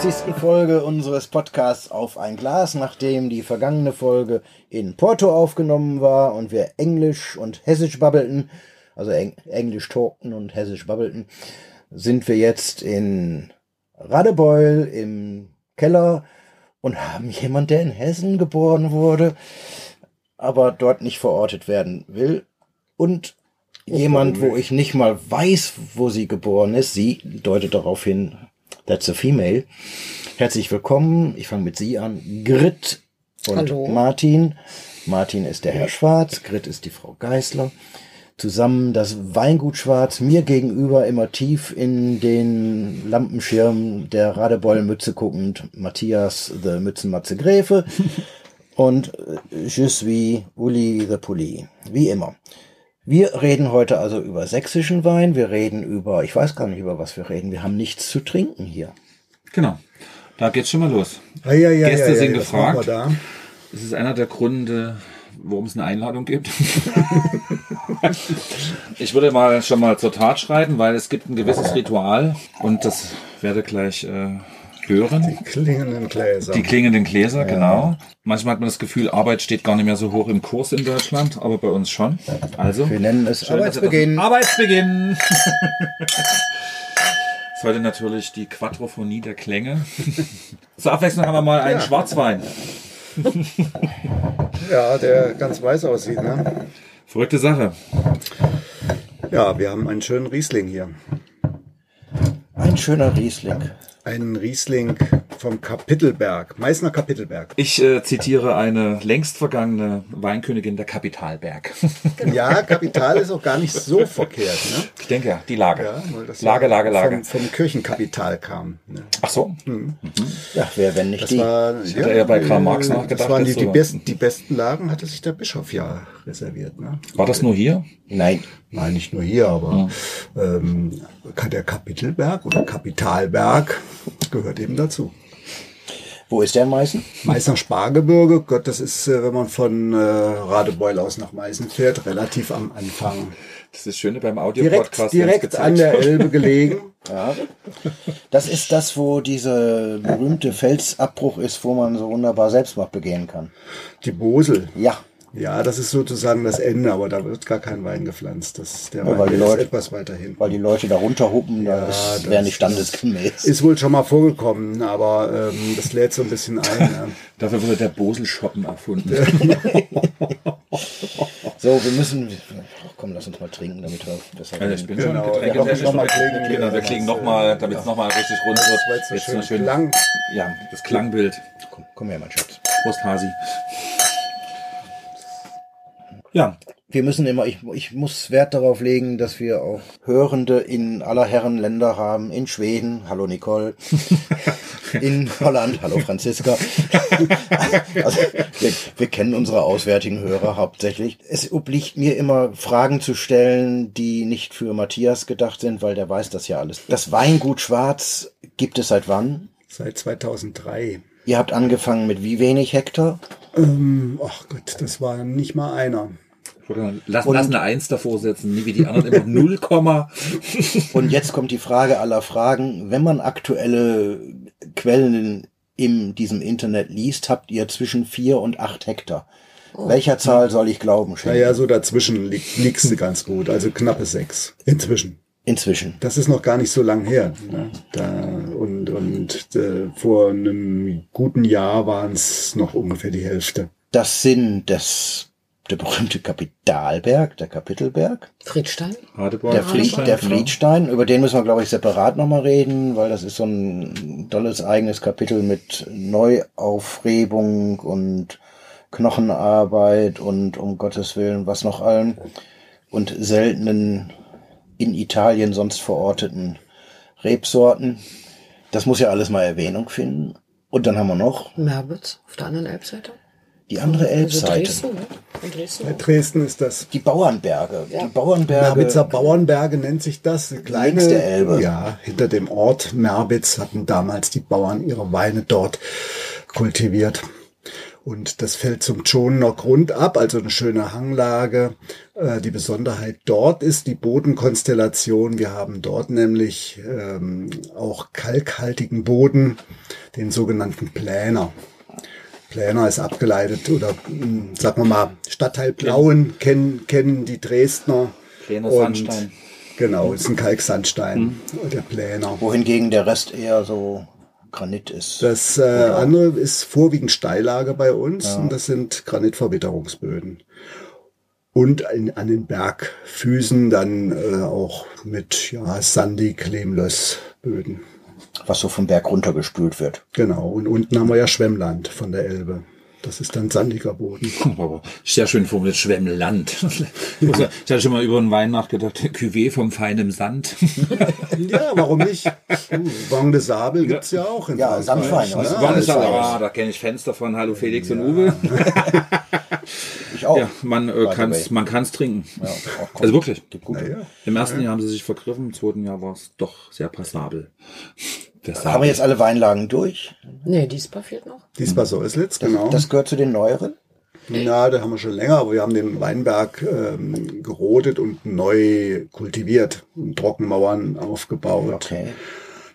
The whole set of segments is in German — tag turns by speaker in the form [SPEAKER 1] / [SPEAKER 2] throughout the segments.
[SPEAKER 1] 78. Folge unseres Podcasts Auf ein Glas, nachdem die vergangene Folge in Porto aufgenommen war und wir Englisch und Hessisch babbelten, also Eng Englisch talkten und Hessisch babbelten, sind wir jetzt in Radebeul im Keller und haben jemand, der in Hessen geboren wurde, aber dort nicht verortet werden will und jemand, wo ich nicht mal weiß, wo sie geboren ist. Sie deutet darauf hin, that's a female. Herzlich willkommen. Ich fange mit Sie an. Grit und
[SPEAKER 2] Hallo.
[SPEAKER 1] Martin. Martin ist der Herr Schwarz, Grit ist die Frau Geißler. Zusammen das Weingut Schwarz, mir gegenüber immer tief in den Lampenschirm der Radebeul-Mütze guckend, Matthias, the Mützenmatze Gräfe. und äh, je suis Uli the Pulli. Wie immer. Wir reden heute also über sächsischen Wein. Wir reden über, ich weiß gar nicht, über was wir reden. Wir haben nichts zu trinken hier.
[SPEAKER 3] Genau. Da geht's schon mal los.
[SPEAKER 4] Ah, ja, ja,
[SPEAKER 3] Gäste
[SPEAKER 4] ja, ja,
[SPEAKER 3] sind gefragt.
[SPEAKER 4] wir Da.
[SPEAKER 3] Das ist einer der Gründe, warum es eine Einladung gibt. ich würde mal schon mal zur Tat schreiten, weil es gibt ein gewisses Ritual und das werde gleich äh, hören.
[SPEAKER 4] Klingenden Gläser.
[SPEAKER 3] Die klingenden Gläser, genau. Manchmal hat man das Gefühl, Arbeit steht gar nicht mehr so hoch im Kurs in Deutschland, aber bei uns schon. Also,
[SPEAKER 1] Wir nennen es
[SPEAKER 3] schön,
[SPEAKER 1] Arbeitsbeginn.
[SPEAKER 3] das- Arbeitsbeginn! Das heute natürlich die Quadrophonie der Klänge. Zur Abwechslung haben wir mal einen Schwarzwein.
[SPEAKER 4] ja, der ganz weiß aussieht. Ne?
[SPEAKER 3] Verrückte Sache.
[SPEAKER 4] Ja, wir haben einen schönen Riesling hier.
[SPEAKER 1] Ein schöner Riesling.
[SPEAKER 4] Einen Riesling vom Kapitelberg, Meißner Kapitelberg.
[SPEAKER 3] Ich äh, zitiere eine längst vergangene Weinkönigin der Kapitalberg.
[SPEAKER 4] Ja, Kapital ist auch gar nicht so verkehrt. Ne?
[SPEAKER 3] Ich denke ja, die Lage.
[SPEAKER 4] Ja,
[SPEAKER 3] Lage,
[SPEAKER 4] ja
[SPEAKER 3] Lage, Lage.
[SPEAKER 4] Vom, vom Kirchenkapital kam. Ne?
[SPEAKER 3] Ach so.
[SPEAKER 1] Ja, wer, wenn nicht
[SPEAKER 4] Das
[SPEAKER 1] die?
[SPEAKER 4] war,
[SPEAKER 3] hätte eher bei Karl Marx
[SPEAKER 4] äh,
[SPEAKER 3] nachgedacht,
[SPEAKER 4] Das waren die, die,
[SPEAKER 3] so.
[SPEAKER 4] besten, die besten Lagen hatte sich der Bischof ja reserviert. Ne?
[SPEAKER 3] War das nur hier?
[SPEAKER 1] Nein.
[SPEAKER 4] Nein, nicht nur hier, aber ähm, der Kapitelberg oder Kapitalberg gehört eben dazu.
[SPEAKER 1] Wo ist der in Meißen?
[SPEAKER 4] Meißner Spargebirge, Gott, das ist, äh, wenn man von äh, Radebeul aus nach Meißen fährt, relativ am Anfang.
[SPEAKER 3] Das ist das Schöne beim
[SPEAKER 4] Direkt,
[SPEAKER 3] Audio-Podcast.
[SPEAKER 4] direkt an der Elbe gelegen.
[SPEAKER 1] Ja. Das ist das, wo dieser berühmte Felsabbruch ist, wo man so wunderbar Selbstmord begehen kann.
[SPEAKER 4] Die Bosel.
[SPEAKER 1] Ja.
[SPEAKER 4] Ja, das ist sozusagen das Ende, aber da wird gar kein Wein gepflanzt. Das, der
[SPEAKER 1] Ja,
[SPEAKER 4] Wein
[SPEAKER 1] weil die
[SPEAKER 4] der ist
[SPEAKER 1] Leute-
[SPEAKER 4] etwas weiter hin.
[SPEAKER 1] Weil die Leute da runterhuppen,
[SPEAKER 4] Ja,
[SPEAKER 1] das
[SPEAKER 4] das
[SPEAKER 1] wäre nicht standesgemäß.
[SPEAKER 4] Ist wohl schon mal vorgekommen, aber ähm, das lädt so ein bisschen ein. Ja.
[SPEAKER 3] Dafür wurde der Bosel-Shoppen erfunden.
[SPEAKER 1] So, wir müssen. Ach, komm, lass uns mal trinken, damit wir das
[SPEAKER 3] Also ich bin
[SPEAKER 4] Genau,
[SPEAKER 3] schon
[SPEAKER 4] wir noch mal klingen.
[SPEAKER 3] Genau, wir klingen nochmal, damit es nochmal richtig rund
[SPEAKER 4] Das
[SPEAKER 3] wird.
[SPEAKER 4] jetzt so schön,
[SPEAKER 3] schön
[SPEAKER 4] lang.
[SPEAKER 3] Ja, das Klangbild.
[SPEAKER 1] Komm, komm her, mein Schatz.
[SPEAKER 3] Prost, Hasi. Ja,
[SPEAKER 1] Wir müssen immer, ich, ich muss Wert darauf legen, dass wir auch Hörende in aller Herren Länder haben. In Schweden, hallo Nicole. In Holland, hallo Franziska. Also, wir, wir kennen unsere auswärtigen Hörer hauptsächlich. Es obliegt mir immer, Fragen zu stellen, die nicht für Matthias gedacht sind, weil der weiß das ja alles. Das Weingut Schwarz gibt es seit wann?
[SPEAKER 4] Seit 2003.
[SPEAKER 1] Ihr habt angefangen mit wie wenig Hektar?
[SPEAKER 4] Ähm, ach Gott, das war nicht mal einer.
[SPEAKER 3] lass, lass eine Eins davor setzen, nie wie die anderen immer 0, Komma.
[SPEAKER 1] Und jetzt kommt die Frage aller Fragen. Wenn man aktuelle Quellen in diesem Internet liest, habt ihr zwischen vier und acht Hektar. Welcher Zahl soll ich glauben, Schenk?
[SPEAKER 4] Naja, so dazwischen li liegst du ganz gut. Also knappe sechs. Inzwischen.
[SPEAKER 1] Inzwischen.
[SPEAKER 4] Das ist noch gar nicht so lang her. Ne? Da, und und äh, vor einem guten Jahr waren es noch ungefähr die Hälfte.
[SPEAKER 1] Das sind das, der berühmte Kapitalberg, der Kapitelberg,
[SPEAKER 2] Friedstein?
[SPEAKER 3] Radebeul.
[SPEAKER 1] der, Fried, der
[SPEAKER 3] genau.
[SPEAKER 1] Friedstein, über den müssen wir, glaube ich, separat nochmal reden, weil das ist so ein tolles eigenes Kapitel mit Neuaufrebung und Knochenarbeit und um Gottes Willen, was noch allen und seltenen in Italien sonst verorteten Rebsorten. Das muss ja alles mal Erwähnung finden. Und dann haben wir noch
[SPEAKER 2] Merbitz auf der anderen Elbseite.
[SPEAKER 1] die andere
[SPEAKER 2] Also
[SPEAKER 1] Elbseite.
[SPEAKER 2] Dresden, ne? In Dresden.
[SPEAKER 4] Bei Dresden ist das.
[SPEAKER 1] Die Bauernberge.
[SPEAKER 2] Ja.
[SPEAKER 1] Die Bauernberge.
[SPEAKER 4] Merbitzer Bauernberge nennt sich das. Eine Kleine,
[SPEAKER 1] der Elbe.
[SPEAKER 4] Ja, hinter dem Ort Merbitz hatten damals die Bauern ihre Weine dort kultiviert. Und das fällt zum Tschonener Grund ab, also eine schöne Hanglage. Äh, die Besonderheit dort ist die Bodenkonstellation. Wir haben dort nämlich ähm, auch kalkhaltigen Boden, den sogenannten Pläner. Pläner ist abgeleitet oder mh, sagen wir mal Stadtteil Blauen kennen, kennen die Dresdner. Und-
[SPEAKER 3] Sandstein.
[SPEAKER 4] Genau, ist ein Kalksandstein, der Pläner.
[SPEAKER 1] Wohingegen der Rest eher so Granit ist.
[SPEAKER 4] Das äh, andere ist vorwiegend Steillage bei uns und das sind Granitverwitterungsböden. Und in, an den Bergfüßen dann äh, auch mit ja, sandig Lehmlössböden.
[SPEAKER 1] was so vom Berg runtergespült wird.
[SPEAKER 4] Genau. Und unten haben wir ja Schwemmland von der Elbe. Das ist dann sandiger Boden.
[SPEAKER 3] Aber sehr schön formuliert, Schwemmland. Ich hatte schon mal über einen Wein nachgedacht, Cuvée vom feinen Sand.
[SPEAKER 4] Ja, warum nicht? Vang de Sable gibt's ja auch in
[SPEAKER 1] Ja, Sandwein,
[SPEAKER 4] ne?
[SPEAKER 3] ist das?
[SPEAKER 4] Also,
[SPEAKER 3] Ah, da kenne ich Fenster von Hallo Felix und Uwe.
[SPEAKER 1] Ich auch.
[SPEAKER 3] Ja, man äh, kann's,
[SPEAKER 1] way.
[SPEAKER 3] man kann's trinken.
[SPEAKER 1] Ja, auch.
[SPEAKER 3] Also wirklich.
[SPEAKER 1] Gibt gute.
[SPEAKER 4] ja.
[SPEAKER 3] Im ersten Jahr haben sie sich vergriffen, im zweiten Jahr war es doch sehr passabel. Versabel.
[SPEAKER 1] Haben wir jetzt alle Weinlagen durch?
[SPEAKER 2] Nee, Diesbar fehlt noch.
[SPEAKER 4] Diesmal Säuslitz, genau.
[SPEAKER 1] Das gehört zu den neueren?
[SPEAKER 4] Ja, da haben wir schon länger, aber wir haben den Weinberg ähm, gerodet und neu kultiviert, und Trockenmauern aufgebaut,
[SPEAKER 1] Okay.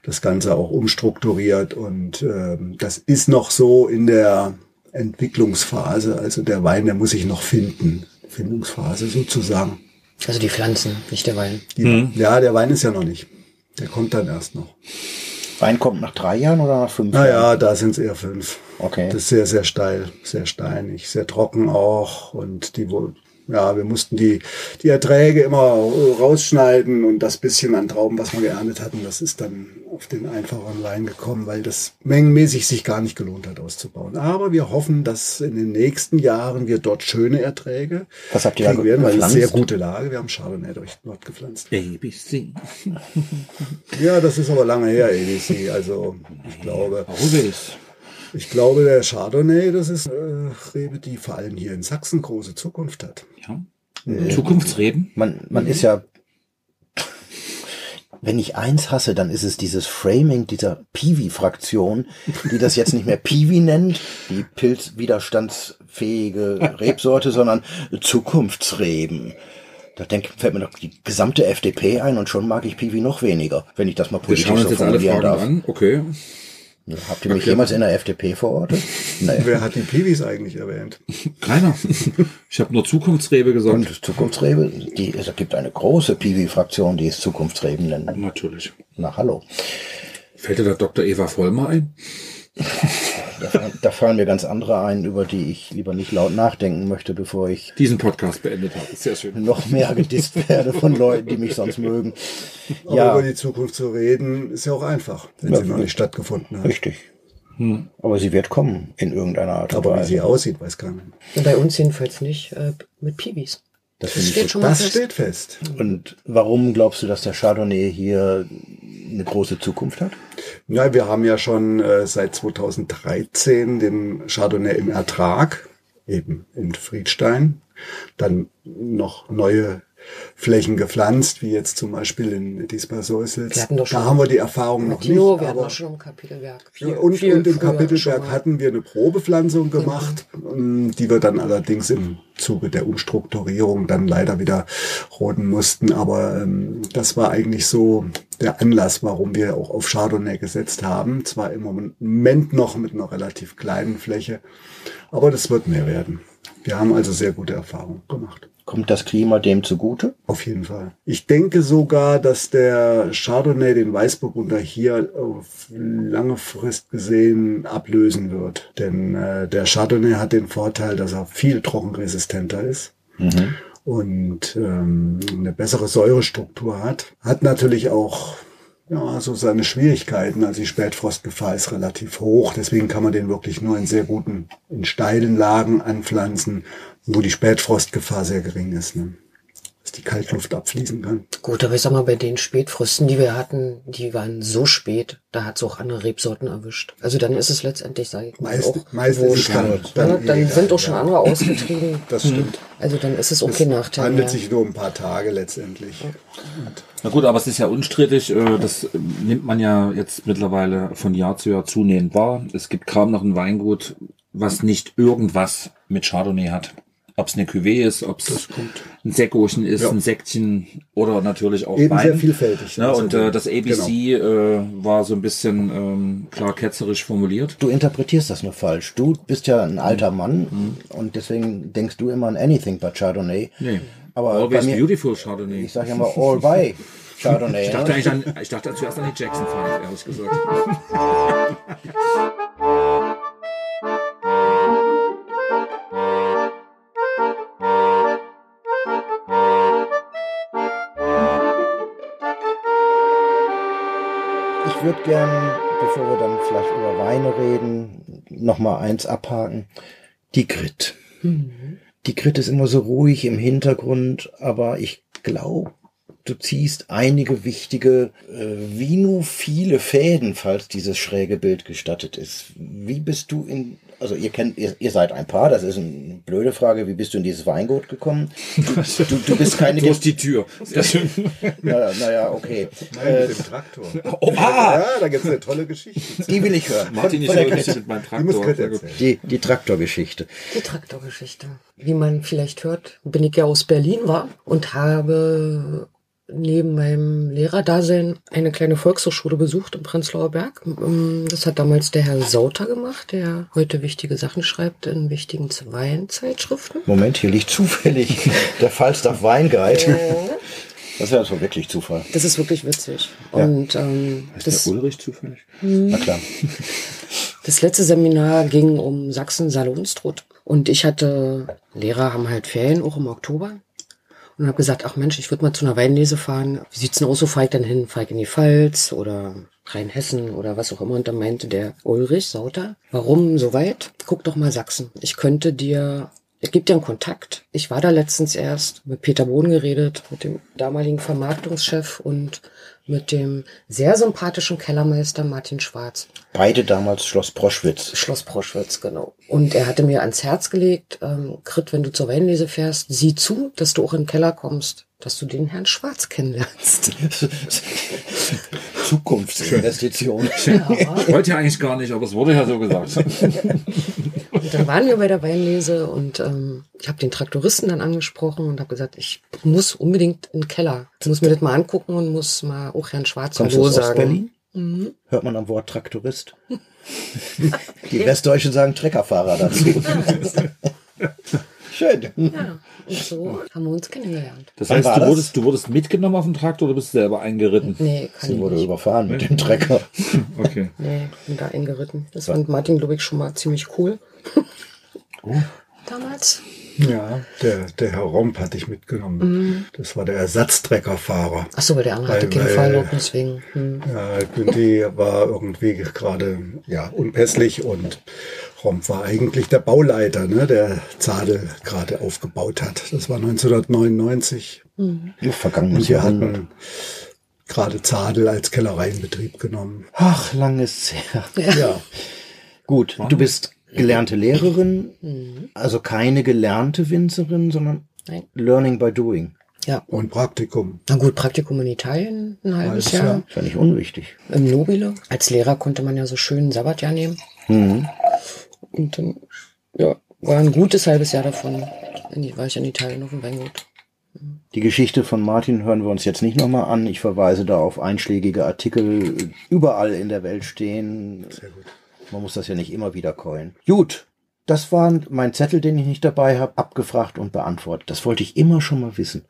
[SPEAKER 4] das Ganze auch umstrukturiert und ähm, das ist noch so in der Entwicklungsphase. Also der Wein, der muss sich noch finden, Findungsphase sozusagen.
[SPEAKER 2] Also die Pflanzen, nicht der Wein.
[SPEAKER 4] Die, Ja, der Wein ist ja noch nicht. Der kommt dann erst noch.
[SPEAKER 1] Wein kommt nach drei Jahren oder nach fünf Jahren?
[SPEAKER 4] Naja, da sind es eher fünf.
[SPEAKER 1] Okay.
[SPEAKER 4] Das ist sehr, sehr steil, sehr steinig, sehr trocken auch. Und die, ja, wir mussten die, die Erträge immer rausschneiden und das bisschen an Trauben, was wir geerntet hatten, das ist dann auf den einfacheren Wein gekommen, weil das mengenmäßig sich gar nicht gelohnt hat auszubauen. Aber wir hoffen, dass in den nächsten Jahren wir dort schöne Erträge
[SPEAKER 1] Was habt ihr da
[SPEAKER 4] kriegen werden, weil es sehr gute Lage. Wir haben Chardonnay durch dort gepflanzt.
[SPEAKER 3] ABC.
[SPEAKER 4] Ja, das ist aber lange her, ABC. Also ich glaube,
[SPEAKER 3] Always.
[SPEAKER 4] Ich glaube, der Chardonnay, das ist äh, Rebe, die vor allem hier in Sachsen große Zukunft hat.
[SPEAKER 3] Ja. Zukunftsreden.
[SPEAKER 1] Man, man ist ja, wenn ich eins hasse, dann ist es dieses Framing dieser Piwi-Fraktion, die das jetzt nicht mehr Piwi nennt, die pilzwiderstandsfähige Rebsorte, sondern Zukunftsreben. Da denk, fällt mir doch die gesamte FDP ein und schon mag ich Piwi noch weniger, wenn ich das mal
[SPEAKER 3] Wir
[SPEAKER 1] politisch
[SPEAKER 3] schauen uns
[SPEAKER 1] so
[SPEAKER 3] jetzt alle
[SPEAKER 1] formulieren
[SPEAKER 3] Fragen
[SPEAKER 1] darf.
[SPEAKER 3] an. Okay.
[SPEAKER 1] Habt ihr mich jemals in der FDP verortet? Nee.
[SPEAKER 4] Wer hat die Piwis eigentlich erwähnt?
[SPEAKER 3] Keiner. Ich habe nur Zukunftsrebe gesagt.
[SPEAKER 1] Und Zukunftsrebe, die, es gibt eine große Piwi-Fraktion, die es Zukunftsreben nennt.
[SPEAKER 3] Natürlich.
[SPEAKER 1] Na, hallo.
[SPEAKER 3] Fällt dir da Dr. Eva Vollmer ein?
[SPEAKER 1] Da, fallen- da fallen mir ganz andere ein, über die ich lieber nicht laut nachdenken möchte, bevor ich
[SPEAKER 3] Diesen Podcast beendet habe. Sehr schön.
[SPEAKER 1] noch mehr gedisst werde von Leuten, die mich sonst mögen.
[SPEAKER 4] Aber
[SPEAKER 1] Ja,
[SPEAKER 4] über die Zukunft zu reden, ist ja auch einfach, wenn
[SPEAKER 1] Ja,
[SPEAKER 4] sie noch nicht stattgefunden hat.
[SPEAKER 1] richtig. Aber sie wird kommen in irgendeiner Art und
[SPEAKER 4] Aber wie sie aussieht, weiß keiner.
[SPEAKER 2] Und bei uns jedenfalls nicht äh, mit Piwis.
[SPEAKER 1] Das
[SPEAKER 2] Das steht schon mal
[SPEAKER 4] Das
[SPEAKER 2] fest.
[SPEAKER 4] steht fest.
[SPEAKER 1] Und warum glaubst du, dass der Chardonnay hier eine große Zukunft hat?
[SPEAKER 4] Ja, wir haben ja schon äh, seit 2013 den Chardonnay im Ertrag, eben in Friedstein. Dann noch neue Flächen gepflanzt, wie jetzt zum Beispiel in Diesbar-Säusels.
[SPEAKER 2] Wir hatten doch schon
[SPEAKER 4] Da haben wir die Erfahrung noch
[SPEAKER 2] Tino,
[SPEAKER 4] nicht.
[SPEAKER 2] wir hatten auch schon im Kapitelwerk. Viel-
[SPEAKER 4] und,
[SPEAKER 2] viel
[SPEAKER 4] und im
[SPEAKER 2] mal.
[SPEAKER 4] hatten wir eine Probepflanzung gemacht, ähm, die wir dann allerdings im Zuge der Umstrukturierung dann leider wieder roden mussten. Aber ähm, das war eigentlich so der Anlass, warum wir auch auf Chardonnay gesetzt haben. Zwar im Moment noch mit einer relativ kleinen Fläche, aber das wird mehr werden. Wir haben also sehr gute Erfahrungen gemacht.
[SPEAKER 1] Kommt das Klima dem zugute?
[SPEAKER 4] Auf jeden Fall. Ich denke sogar, dass der Chardonnay den Weißburgunder hier auf lange Frist gesehen ablösen wird. Denn äh, der Chardonnay hat den Vorteil, dass er viel trockenresistenter ist und ähm, eine bessere Säurestruktur hat. Hat natürlich auch ja, so seine Schwierigkeiten. Also die Spätfrostgefahr ist relativ hoch. Deswegen kann man den wirklich nur in sehr guten, in steilen Lagen anpflanzen, wo die Spätfrostgefahr sehr gering ist. Ne? Dass die Kaltluft abfließen kann.
[SPEAKER 2] Gut, aber ich sag mal, bei den Spätfrösten, die wir hatten, die waren so spät, da hat's auch andere Rebsorten erwischt. Also dann ist es letztendlich, sage ich mal,
[SPEAKER 4] Meist,
[SPEAKER 2] auch
[SPEAKER 4] meist ist es
[SPEAKER 2] wurscht.
[SPEAKER 4] dann,
[SPEAKER 2] Ja,
[SPEAKER 4] dann,
[SPEAKER 2] dann sind auch schon
[SPEAKER 4] ja.
[SPEAKER 2] andere ausgetrieben.
[SPEAKER 4] Das stimmt.
[SPEAKER 2] Also dann ist es auch kein Nachteil
[SPEAKER 4] handelt
[SPEAKER 2] mehr.
[SPEAKER 4] sich nur um ein paar Tage letztendlich.
[SPEAKER 3] Na gut, aber es ist ja unstrittig. äh, Das äh, nimmt man ja jetzt mittlerweile von Jahr zu Jahr zunehmend wahr. Es gibt kaum noch ein Weingut, was nicht irgendwas mit Chardonnay hat. Ob es eine Cuvée ist, ob es ein Säckochen ist,
[SPEAKER 4] Ja.
[SPEAKER 3] ein Säckchen oder natürlich auch
[SPEAKER 4] Eben
[SPEAKER 3] Wein.
[SPEAKER 4] sehr vielfältig.
[SPEAKER 3] Ne,
[SPEAKER 4] Also,
[SPEAKER 3] und äh, das ABC äh, war so ein bisschen ähm, klar ketzerisch formuliert.
[SPEAKER 1] Du interpretierst das nur falsch. Du bist ja ein alter Mann und deswegen denkst du immer an anything but Chardonnay.
[SPEAKER 3] Nee.
[SPEAKER 1] Aber bei
[SPEAKER 3] Always
[SPEAKER 1] mir,
[SPEAKER 3] beautiful Chardonnay.
[SPEAKER 1] ich sage ja mal all by Chardonnay.
[SPEAKER 3] Ich dachte
[SPEAKER 1] ne?
[SPEAKER 3] eigentlich an, ich dachte zuerst an die Jackson Five, ehrlich gesagt.
[SPEAKER 1] würde gern, bevor wir dann vielleicht über Weine reden, noch mal eins abhaken. Die Grit. Die Grit ist immer so ruhig im Hintergrund, aber ich glaube, du ziehst einige wichtige, äh, wie nur viele Fäden, falls dieses schräge Bild gestattet ist. Wie bist du in, also ihr kennt, ihr, ihr seid ein Paar, das ist eine blöde Frage, wie bist du in dieses Weingut gekommen? Du, du, du bist keine,
[SPEAKER 3] Durch die Tür. Sehr schön.
[SPEAKER 1] naja, naja, okay.
[SPEAKER 4] Nein, mit dem Traktor.
[SPEAKER 3] Oh, ah!
[SPEAKER 4] Ja, da gibt's eine tolle Geschichte.
[SPEAKER 1] Die will ich hören.
[SPEAKER 3] Martin, ich höre mit meinem
[SPEAKER 4] Die muss
[SPEAKER 3] Traktor.
[SPEAKER 1] Die, die Traktorgeschichte.
[SPEAKER 2] Die Traktorgeschichte. Wie man vielleicht hört, bin ich ja aus Berlin war und habe neben meinem Lehrerdasein eine kleine Volkshochschule besucht im Prenzlauer Berg. Ähm, Das hat damals der Herr Sauter gemacht, der heute wichtige Sachen schreibt in wichtigen Weinzeitschriften.
[SPEAKER 1] Moment, hier liegt zufällig der Falstaff Weinguide. Das wäre so wirklich Zufall.
[SPEAKER 2] Das ist wirklich witzig. Und ähm, das,
[SPEAKER 3] Der Ulrich zufällig?
[SPEAKER 1] Na klar.
[SPEAKER 2] Das letzte Seminar ging um Sachsen, Saale, Unstrut. Und ich hatte, Lehrer haben halt Ferien, auch im Oktober. Und habe gesagt, ach Mensch, ich würde mal zu einer Weinlese fahren. Wie sieht's denn aus, so fahr ich denn hin? Fahr ich in die Pfalz oder Rheinhessen oder was auch immer. Und dann meinte der Ulrich Sauter, warum so weit? Guck doch mal Sachsen. Ich könnte dir, es gibt dir einen Kontakt. Ich war da letztens erst mit Peter Bohn geredet, mit dem damaligen Vermarktungschef und mit dem sehr sympathischen Kellermeister Martin Schwarz.
[SPEAKER 1] Beide damals Schloss Proschwitz.
[SPEAKER 2] Schloss Proschwitz, genau. Und er hatte mir ans Herz gelegt, ähm, Grit, wenn du zur Weinlese fährst, sieh zu, dass du auch in den Keller kommst, dass du den Herrn Schwarz kennenlernst.
[SPEAKER 1] Zukunftsinvestition.
[SPEAKER 3] Ich wollte ja eigentlich gar nicht, aber es wurde ja so gesagt.
[SPEAKER 2] Und dann waren wir bei der Weinlese und ähm, ich habe den Traktoristen dann angesprochen und habe gesagt, ich muss unbedingt in den Keller. Ich muss mir das mal angucken und muss mal auch Herrn Schwarz Hallo sagen.
[SPEAKER 1] Ostberlin? Hört man am Wort Traktorist? Die Westdeutschen sagen Treckerfahrer dazu. Schön.
[SPEAKER 2] Ja, und so haben wir uns kennengelernt.
[SPEAKER 3] Das heißt, du
[SPEAKER 1] das?
[SPEAKER 3] wurdest, du wurdest mitgenommen auf den Traktor oder bist du selber eingeritten?
[SPEAKER 2] Nee, kann
[SPEAKER 1] Sie
[SPEAKER 2] ich
[SPEAKER 1] wurde
[SPEAKER 2] nicht.
[SPEAKER 1] überfahren mit dem Trecker.
[SPEAKER 3] Okay.
[SPEAKER 2] Nee, bin da eingeritten. Das fand Martin, glaube ich, schon mal ziemlich cool. Damals.
[SPEAKER 4] Ja, der, der Herr Romp hatte ich mitgenommen. Das war der Ersatztreckerfahrer.
[SPEAKER 2] Ach so, weil der andere hatte
[SPEAKER 4] Weil-
[SPEAKER 2] keinen
[SPEAKER 4] weil-
[SPEAKER 2] Fahrlauf, deswegen. Hm.
[SPEAKER 4] Ja, Günthi war irgendwie gerade ja, unpässlich und Romp war eigentlich der Bauleiter, ne, der Zadel gerade aufgebaut hat. Das war 1999.
[SPEAKER 1] Vergangenes
[SPEAKER 4] Und wir hatten gerade Zadel als Kellerei in Betrieb genommen.
[SPEAKER 1] Ach, lang ist's her.
[SPEAKER 4] Ja,
[SPEAKER 1] Gut, du bist gelernte Lehrerin, also keine gelernte Winzerin, sondern
[SPEAKER 2] Nein.
[SPEAKER 1] Learning by Doing.
[SPEAKER 2] Ja.
[SPEAKER 4] und Praktikum.
[SPEAKER 2] Na gut, Praktikum in Italien, ein halbes Jahr.
[SPEAKER 4] Jahr.
[SPEAKER 1] Ist ja nicht unwichtig.
[SPEAKER 2] Im Nobile. Als Lehrer konnte man ja so schön ein Sabbatjahr nehmen.
[SPEAKER 1] Mhm.
[SPEAKER 2] Und dann, ja, war ein gutes halbes Jahr davon. War ich in Italien auf dem Weingut.
[SPEAKER 1] Die Geschichte von Martin hören wir uns jetzt nicht nochmal an. Ich verweise da auf einschlägige Artikel, überall in der Welt stehen.
[SPEAKER 4] Sehr gut.
[SPEAKER 1] Man muss das ja nicht immer wieder keulen. Gut, das war mein Zettel, den ich nicht dabei habe, abgefragt und beantwortet. Das wollte ich immer schon mal wissen.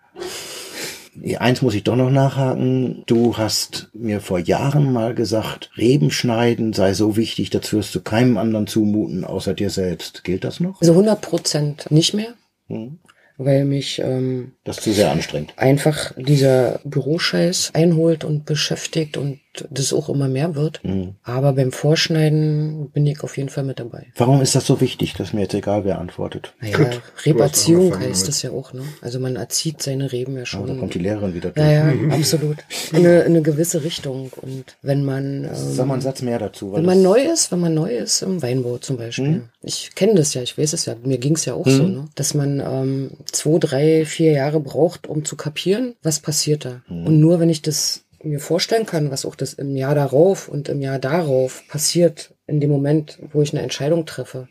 [SPEAKER 1] Eins muss ich doch noch nachhaken. Du hast mir vor Jahren mal gesagt, Reben schneiden sei so wichtig, das wirst du keinem anderen zumuten, außer dir selbst. Gilt das noch?
[SPEAKER 2] Also 100 Prozent nicht mehr,
[SPEAKER 1] Hm.
[SPEAKER 2] weil mich ähm,
[SPEAKER 1] Das zu sehr anstrengend.
[SPEAKER 2] einfach dieser Büroscheiß einholt und beschäftigt und das auch immer mehr wird.
[SPEAKER 1] Hm.
[SPEAKER 2] Aber beim Vorschneiden bin ich auf jeden Fall mit dabei.
[SPEAKER 1] Warum ist das so wichtig? Das ist mir jetzt egal, wer antwortet.
[SPEAKER 2] Naja,
[SPEAKER 4] Gut, angefangen
[SPEAKER 2] heißt das ja auch, ne? Also man erzieht seine Reben ja schon.
[SPEAKER 1] da kommt die Lehrerin wieder durch.
[SPEAKER 2] Ja, ja, absolut. In eine, in eine gewisse Richtung. Und wenn man,
[SPEAKER 1] Sag
[SPEAKER 2] ähm,
[SPEAKER 1] mal einen Satz mehr dazu. Weil
[SPEAKER 2] wenn man neu ist, wenn man neu ist im Weinbau zum Beispiel.
[SPEAKER 1] Hm?
[SPEAKER 2] Ich kenne das ja, ich weiß es ja, mir ging es ja auch so, ne? dass man ähm, zwei, drei, vier Jahre braucht, um zu kapieren, was passiert da.
[SPEAKER 1] Hm.
[SPEAKER 2] Und nur wenn ich das mir vorstellen kann, was auch das im Jahr darauf und im Jahr darauf passiert, in dem Moment, wo ich eine Entscheidung treffe,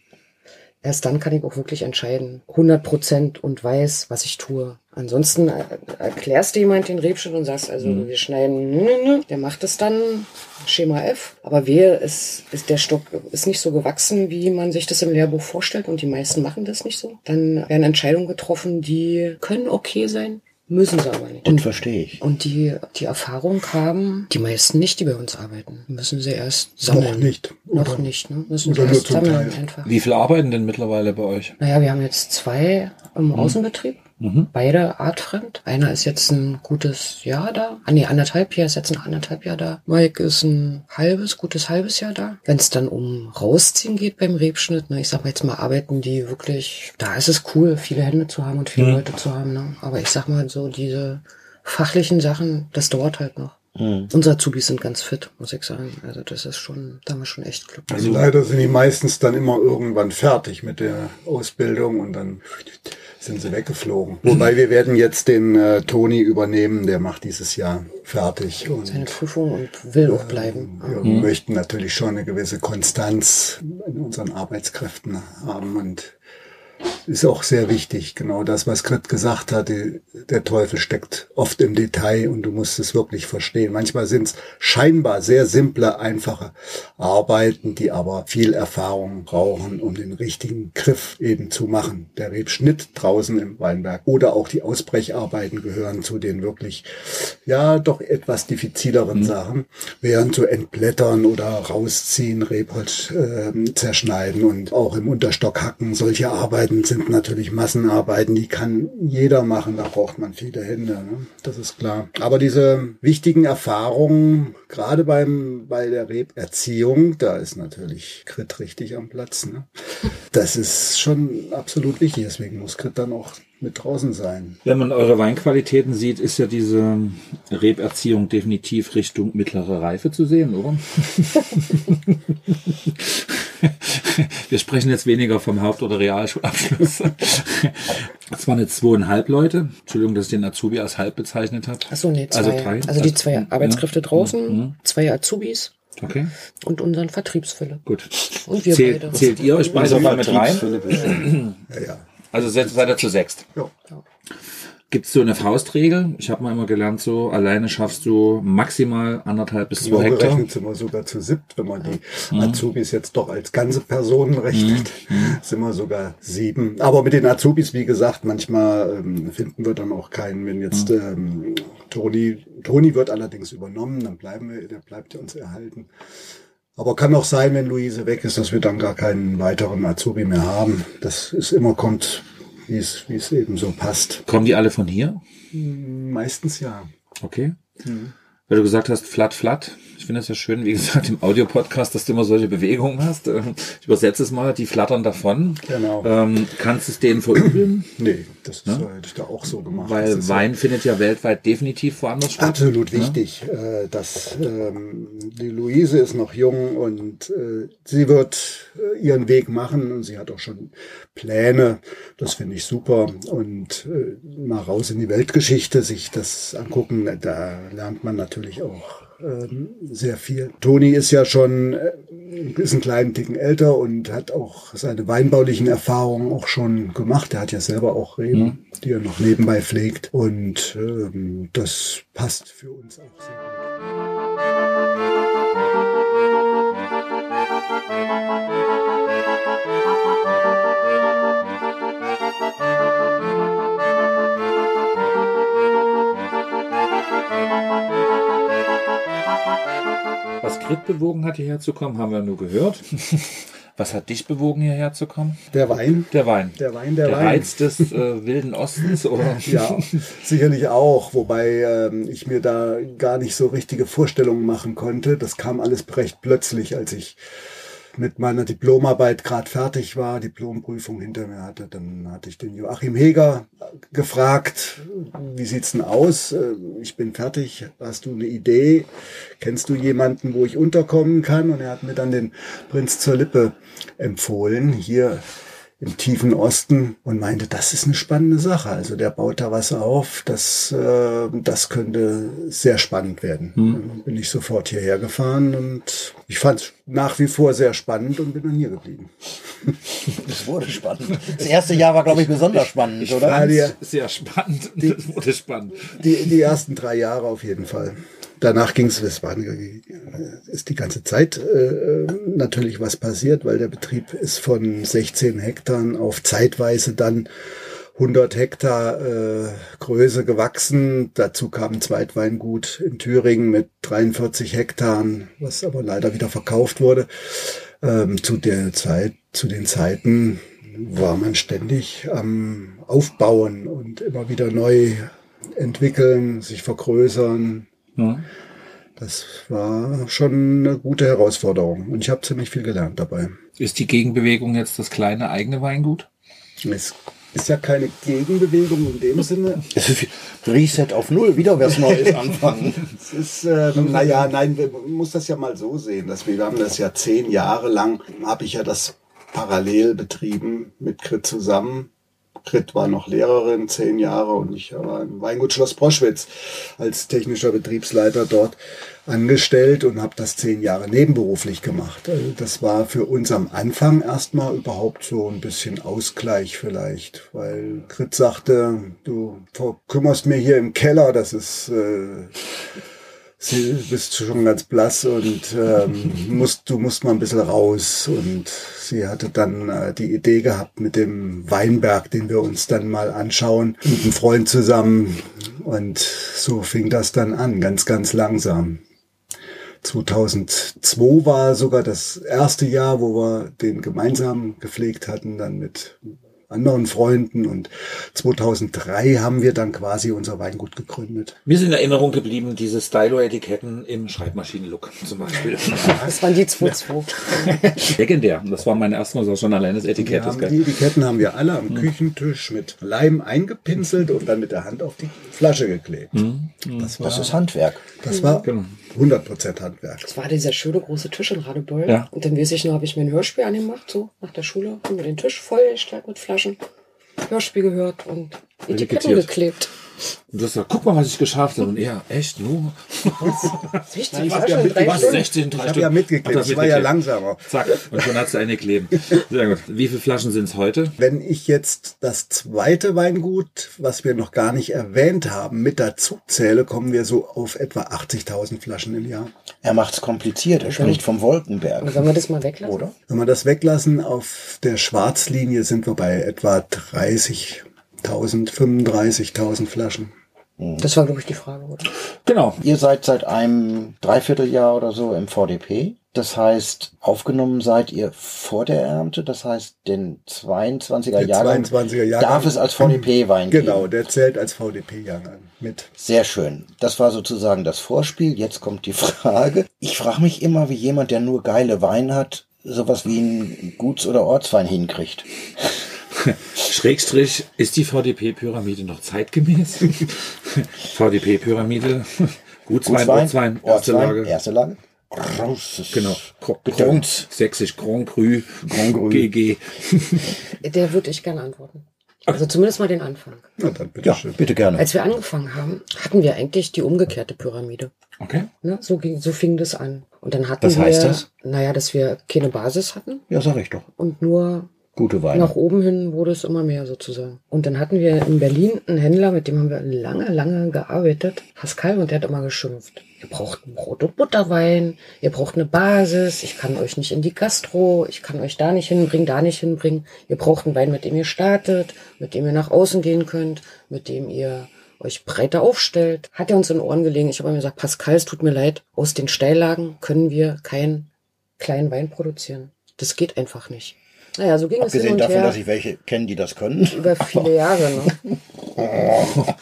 [SPEAKER 2] Erst dann kann ich auch wirklich entscheiden, 100 Prozent und weiß, was ich tue. Ansonsten äh, erklärst du jemand den Rebschnitt und sagst, also
[SPEAKER 3] Mhm.
[SPEAKER 2] wir schneiden, nö, nö, nö. der macht es dann, Schema F. Aber wehe, es ist der Stock ist nicht so gewachsen, wie man sich das im Lehrbuch vorstellt und die meisten machen das nicht so. Dann werden Entscheidungen getroffen, die können okay sein, müssen sie aber nicht.
[SPEAKER 1] Das verstehe ich.
[SPEAKER 2] Und die, die Erfahrung haben die meisten nicht, die bei uns arbeiten. Müssen sie erst sammeln.
[SPEAKER 4] Noch nicht.
[SPEAKER 2] Noch
[SPEAKER 4] Oder-
[SPEAKER 2] nicht, ne? Müssen
[SPEAKER 4] oder
[SPEAKER 2] sie erst sammeln
[SPEAKER 4] Teil.
[SPEAKER 2] einfach.
[SPEAKER 3] Wie viele arbeiten denn mittlerweile bei euch?
[SPEAKER 2] Naja, wir haben jetzt zwei im
[SPEAKER 3] Mhm.
[SPEAKER 2] Beide artfremd. Einer ist jetzt ein gutes Jahr da. Ah, nee, anderthalb Jahr ist jetzt ein anderthalb Jahr da. Mike ist ein halbes, gutes halbes Jahr da. Wenn es dann um Rausziehen geht beim Rebschnitt, ne, ich sag mal jetzt mal arbeiten die wirklich, da ist es cool, viele Hände zu haben und viele
[SPEAKER 3] Mhm.
[SPEAKER 2] Leute zu haben. Ne? Aber ich sag mal so, diese fachlichen Sachen, das dauert halt noch. Unsere Azubis sind ganz fit, muss ich sagen. Also das ist schon, da haben wir schon echt Glück.
[SPEAKER 4] Also leider sind die meistens dann immer irgendwann fertig mit der Ausbildung und dann sind sie weggeflogen. Wobei wir werden jetzt den äh, Toni übernehmen, der macht dieses Jahr fertig und
[SPEAKER 2] Seine Prüfung und will auch bleiben.
[SPEAKER 4] wir möchten natürlich schon eine gewisse Konstanz in unseren Arbeitskräften haben und ist auch sehr wichtig. Genau das, was Grit gesagt hat, die, der Teufel steckt oft im Detail und du musst es wirklich verstehen. Manchmal sind es scheinbar sehr simple, einfache Arbeiten, die aber viel Erfahrung brauchen, um den richtigen Griff eben zu machen. Der Rebschnitt draußen im Weinberg oder auch die Ausbrecharbeiten gehören zu den wirklich, ja, doch etwas diffizileren Sachen, während so entblättern oder rausziehen, Rebholz ähm, zerschneiden und auch im Unterstock hacken. Solche Arbeiten sind natürlich Massenarbeiten, die kann jeder machen, da braucht man viele Hände, ne? das ist klar. Aber diese wichtigen Erfahrungen, gerade beim bei der Reberziehung, da ist natürlich Krit richtig am Platz. Ne? Das ist schon absolut wichtig, deswegen muss Krit dann auch mit draußen sein.
[SPEAKER 3] Wenn man eure Weinqualitäten sieht, ist ja diese Reberziehung definitiv Richtung mittlere Reife zu sehen, oder? Wir sprechen jetzt weniger vom Haupt- oder Realschulabschluss. Es waren jetzt zweieinhalb Leute. Entschuldigung, dass ich den Azubi als halb bezeichnet habe.
[SPEAKER 2] Ach so, nee, zwei.
[SPEAKER 3] Also
[SPEAKER 2] Also,
[SPEAKER 3] drei?
[SPEAKER 2] die
[SPEAKER 3] Also,
[SPEAKER 2] zwei
[SPEAKER 3] ja.
[SPEAKER 2] Arbeitskräfte draußen,
[SPEAKER 3] Mhm.
[SPEAKER 2] zwei Azubis
[SPEAKER 3] Okay,
[SPEAKER 2] und unseren Vertriebsfülle.
[SPEAKER 3] gut.
[SPEAKER 2] Und wir
[SPEAKER 3] Zählt,
[SPEAKER 2] beide.
[SPEAKER 3] zählt ihr euch beide mal mit rein?
[SPEAKER 4] Ja, ja.
[SPEAKER 3] Also seid, seid ihr zu sechst.
[SPEAKER 4] ja.
[SPEAKER 3] Gibt es so eine Faustregel? Ich habe mal immer gelernt, so alleine schaffst du maximal anderthalb bis zwei Hektar.
[SPEAKER 4] gerechnet sind wir sogar zu siebt, wenn man die Azubis jetzt doch als ganze Personen rechnet, sind wir sogar sieben. Aber mit den Azubis, wie gesagt, manchmal ähm, finden wir dann auch keinen, wenn jetzt ähm, Toni, Toni wird allerdings übernommen, dann bleiben wir, der bleibt uns erhalten. Aber kann auch sein, wenn Luise weg ist, dass wir dann gar keinen weiteren Azubi mehr haben. Das ist immer kommt, wie es, wie es eben so passt.
[SPEAKER 3] Kommen die alle von hier?
[SPEAKER 4] Meistens ja.
[SPEAKER 3] Okay. Weil du gesagt hast, flat, flat. Ich finde es ja schön, wie gesagt, im Audiopodcast, dass du immer solche Bewegungen hast. Ähm, Ich übersetze es mal, die flattern davon.
[SPEAKER 4] Genau.
[SPEAKER 3] Ähm, kannst es denen verübeln?
[SPEAKER 4] Nee, das ist, hätte ich da auch so gemacht.
[SPEAKER 3] Weil Wein findet ja weltweit definitiv woanders statt.
[SPEAKER 4] Absolut wichtig. Äh, dass, ähm, die Luise ist noch jung und äh, sie wird äh, ihren Weg machen und sie hat auch schon Pläne. Das finde ich super. Und äh, mal raus in die Weltgeschichte, sich das angucken, da lernt man natürlich auch ähm, sehr viel. Toni ist ja schon, äh, ist einen kleinen Ticken älter und hat auch seine weinbaulichen Erfahrungen auch schon gemacht. Er hat ja selber auch Reben, die er noch nebenbei pflegt. Und ähm, das passt für uns auch sehr gut.
[SPEAKER 3] Was Grit bewogen hat, hierher zu kommen, haben wir nur gehört. Was hat dich bewogen, hierher zu kommen?
[SPEAKER 4] Der Wein,
[SPEAKER 3] Der Wein.
[SPEAKER 4] der Wein, der,
[SPEAKER 3] Der
[SPEAKER 4] Wein.
[SPEAKER 3] Reiz des äh, wilden Ostens, oder?
[SPEAKER 4] Ja, sicherlich auch, wobei ähm, ich mir da gar nicht so richtige Vorstellungen machen konnte. Das kam alles recht plötzlich, als ich mit meiner Diplomarbeit gerade fertig war, Diplomprüfung hinter mir hatte. Dann hatte ich den Joachim Heger gefragt, wie sieht's denn aus? Äh, Ich bin fertig, hast du eine Idee? Kennst du jemanden, wo ich unterkommen kann? Und er hat mir dann den Prinz zur Lippe empfohlen, hier im tiefen Osten und meinte, das ist eine spannende Sache. Also der baut da was auf, das, äh, das könnte sehr spannend werden. Dann bin ich sofort hierher gefahren und ich fand es nach wie vor sehr spannend und bin dann hier geblieben.
[SPEAKER 1] Das wurde spannend. Das erste Jahr war, glaube ich, besonders spannend, oder?
[SPEAKER 4] Ja, die,
[SPEAKER 3] Sehr spannend. Das wurde spannend.
[SPEAKER 4] die, die ersten drei Jahre auf jeden Fall. Danach ging es, es war, ist die ganze Zeit äh, natürlich was passiert, weil der Betrieb ist von 16 Hektar auf zeitweise dann 100 Hektar äh, Größe gewachsen. Dazu kam ein Zweitweingut in Thüringen mit 43 Hektar, was aber leider wieder verkauft wurde. Ähm, zu der Zeit, zu den Zeiten war man ständig am Aufbauen und immer wieder neu entwickeln, sich vergrößern.
[SPEAKER 3] Ja.
[SPEAKER 4] Das war schon eine gute Herausforderung und ich habe ziemlich viel gelernt dabei.
[SPEAKER 3] Ist die Gegenbewegung jetzt das kleine eigene Weingut?
[SPEAKER 4] Es ist ja keine Gegenbewegung in dem Sinne.
[SPEAKER 1] Reset auf Null, wieder was Neues anfangen.
[SPEAKER 4] Es ist, äh, naja, nein, man muss das ja mal so sehen, dass wir, wir haben das ja zehn Jahre lang, habe ich ja das parallel betrieben mit Grit zusammen. Grit war noch Lehrerin, zehn Jahre, und ich war im Weingut Schloss Proschwitz als technischer Betriebsleiter dort angestellt und habe das zehn Jahre nebenberuflich gemacht. Also das war für uns am Anfang erstmal überhaupt so ein bisschen Ausgleich vielleicht, weil Grit sagte, du kümmerst mir hier im Keller, das ist... Äh, Sie bist schon ganz blass und ähm, musst, du musst mal ein bisschen raus. Und sie hatte dann äh, die Idee gehabt mit dem Weinberg, den wir uns dann mal anschauen, mit einem Freund zusammen. Und so fing das dann an, ganz, ganz langsam. 2002 war sogar das erste Jahr, wo wir den gemeinsam gepflegt hatten, dann mit anderen Freunden und 2003 haben wir dann quasi unser Weingut gegründet.
[SPEAKER 3] Mir sind in Erinnerung geblieben diese Stylo-Etiketten im Schreibmaschinenlook zum Beispiel.
[SPEAKER 2] Das waren die 2-2.
[SPEAKER 3] Legendär. Das war mein erstes Mal so schon allein das Etikett.
[SPEAKER 4] Die. Etiketten haben wir alle am Küchentisch mit Leim eingepinselt und dann mit der Hand auf die Flasche geklebt. Das war,
[SPEAKER 1] Das ist Handwerk.
[SPEAKER 4] das war
[SPEAKER 3] Genau.
[SPEAKER 4] 100% Handwerk.
[SPEAKER 2] Das war dieser schöne große Tisch in Radebeul.
[SPEAKER 3] Ja.
[SPEAKER 2] Und dann weiß ich noch, habe ich mir ein Hörspiel angemacht, so nach der Schule, haben wir den Tisch vollgestellt mit Flaschen, Hörspiel gehört und Etiketten geklebt.
[SPEAKER 3] Und du hast gesagt, guck mal, was ich geschafft habe. Und er, echt, nur?
[SPEAKER 2] Wichtig,
[SPEAKER 4] ich
[SPEAKER 2] war
[SPEAKER 4] hab ja
[SPEAKER 2] schon
[SPEAKER 4] mit-
[SPEAKER 3] Was,
[SPEAKER 2] Stunden.
[SPEAKER 3] 16, drei
[SPEAKER 4] Ich habe ja mitgeklebt,
[SPEAKER 3] du hast
[SPEAKER 4] ich war ja langsamer.
[SPEAKER 3] Zack, und schon hat's eine kleben. Sehr gut. Wie viele Flaschen sind es heute?
[SPEAKER 4] Wenn ich jetzt das zweite Weingut, was wir noch gar nicht erwähnt haben, mit dazu zähle, kommen wir so auf etwa 80.000 Flaschen im Jahr.
[SPEAKER 1] Er macht's kompliziert. Er spricht vom Wolkenberg.
[SPEAKER 2] Sollen wir das mal weglassen?
[SPEAKER 1] Oder?
[SPEAKER 4] Wenn wir das weglassen, auf der Schwarzlinie sind wir bei etwa 30.000, 35.000 Flaschen.
[SPEAKER 2] Das war, glaube ich, die Frage, oder?
[SPEAKER 3] Genau.
[SPEAKER 1] Ihr seid seit einem Dreivierteljahr oder so im VDP. Das heißt, aufgenommen seid ihr vor der Ernte. Das heißt, den 22er
[SPEAKER 4] Der
[SPEAKER 1] Jahrgang
[SPEAKER 4] 22er Jahrgang.
[SPEAKER 1] darf es als VDP-Wein
[SPEAKER 4] Genau,
[SPEAKER 1] geben.
[SPEAKER 4] der zählt als VDP-Jahrgang mit.
[SPEAKER 1] Sehr schön. Das war sozusagen das Vorspiel. Jetzt kommt die Frage. Ich frage mich immer, wie jemand, der nur geile Wein hat, sowas wie einen Guts- oder Ortswein hinkriegt.
[SPEAKER 3] Schrägstrich, ist die VDP-Pyramide noch zeitgemäß? VDP-Pyramide, Gutswein, Ortswein, erste Lage.
[SPEAKER 1] Erste Lage. Großes.
[SPEAKER 3] Genau.
[SPEAKER 1] Getrunks.
[SPEAKER 3] Sächsisch Grand Cru,
[SPEAKER 1] Grand Cru.
[SPEAKER 3] GG.
[SPEAKER 2] Der würde ich gerne antworten. Also zumindest mal den Anfang.
[SPEAKER 4] Dann bitte
[SPEAKER 1] Ja,
[SPEAKER 4] schön.
[SPEAKER 1] bitte gerne.
[SPEAKER 2] Als wir angefangen haben, hatten wir eigentlich die umgekehrte Pyramide.
[SPEAKER 3] Okay.
[SPEAKER 2] Ne? So, ging, so fing das an. Und dann hatten
[SPEAKER 1] Was
[SPEAKER 2] wir,
[SPEAKER 1] heißt das?
[SPEAKER 2] naja, dass wir keine Basis hatten
[SPEAKER 1] Ja, sag ich doch.
[SPEAKER 2] und nur
[SPEAKER 1] Gute Weine.
[SPEAKER 2] nach oben hin wurde es immer mehr sozusagen. Und dann hatten wir in Berlin einen Händler, mit dem haben wir lange, lange gearbeitet. Pascal, und der hat immer geschimpft. Ihr braucht einen Brot- und Butterwein, ihr braucht eine Basis, ich kann euch nicht in die Gastro, ich kann euch da nicht hinbringen, da nicht hinbringen. Ihr braucht einen Wein, mit dem ihr startet, mit dem ihr nach außen gehen könnt, mit dem ihr euch breiter aufstellt. Hat er uns in Ohren gelegen. Ich habe ihm gesagt, Pascal, es tut mir leid, aus den Steillagen können wir keinen kleinen Wein produzieren. Das geht einfach nicht. Naja, so ging es hin
[SPEAKER 1] Abgesehen
[SPEAKER 2] und
[SPEAKER 1] davon,
[SPEAKER 2] her
[SPEAKER 1] dass ich welche kenne, die das können.
[SPEAKER 2] über viele Jahre. Ne?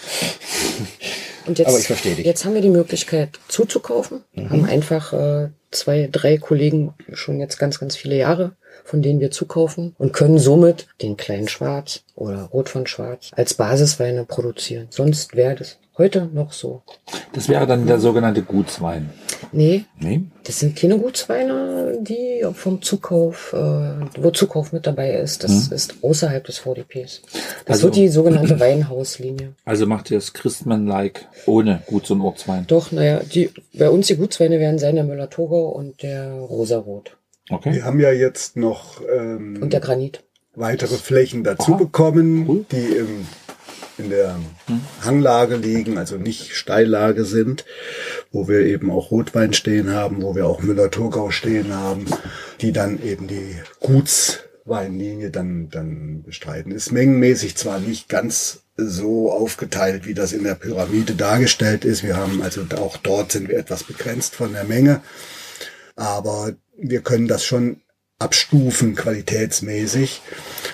[SPEAKER 2] Und jetzt,
[SPEAKER 1] Aber ich verstehe dich.
[SPEAKER 2] jetzt haben wir die Möglichkeit zuzukaufen, haben einfach äh, zwei, drei Kollegen schon jetzt ganz, ganz viele Jahre, von denen wir zukaufen und können somit den kleinen Schwarz oder Rot von Schwarz als Basisweine produzieren. Sonst wäre das heute noch so.
[SPEAKER 3] Das wäre dann der sogenannte Gutswein.
[SPEAKER 2] Nee,
[SPEAKER 3] Nee?
[SPEAKER 2] das sind keine Gutsweine, die vom Zukauf, äh, wo Zukauf mit dabei ist. Das ist außerhalb des VDPs. Das
[SPEAKER 3] Also-
[SPEAKER 2] wird die sogenannte Weinhauslinie.
[SPEAKER 3] Also macht ihr es Christman-like ohne Guts- und Ortswein.
[SPEAKER 2] Doch, naja, die, bei uns die Gutsweine werden sein der Müller-Thurgau und der Rosarot
[SPEAKER 3] Okay.
[SPEAKER 4] Wir haben ja jetzt noch ähm,
[SPEAKER 2] und der Granit.
[SPEAKER 4] weitere Flächen dazu
[SPEAKER 3] Aha.
[SPEAKER 4] bekommen,
[SPEAKER 3] Cool.
[SPEAKER 4] die im, in der Hanglage liegen, also nicht Steillage sind, wo wir eben auch Rotwein stehen haben, wo wir auch Müller-Thurgau stehen haben, die dann eben die Gutsweinlinie dann, dann bestreiten. Ist mengenmäßig zwar nicht ganz so aufgeteilt, wie das in der Pyramide dargestellt ist. Wir haben also auch dort sind wir etwas begrenzt von der Menge. Aber wir können das schon abstufen qualitätsmäßig,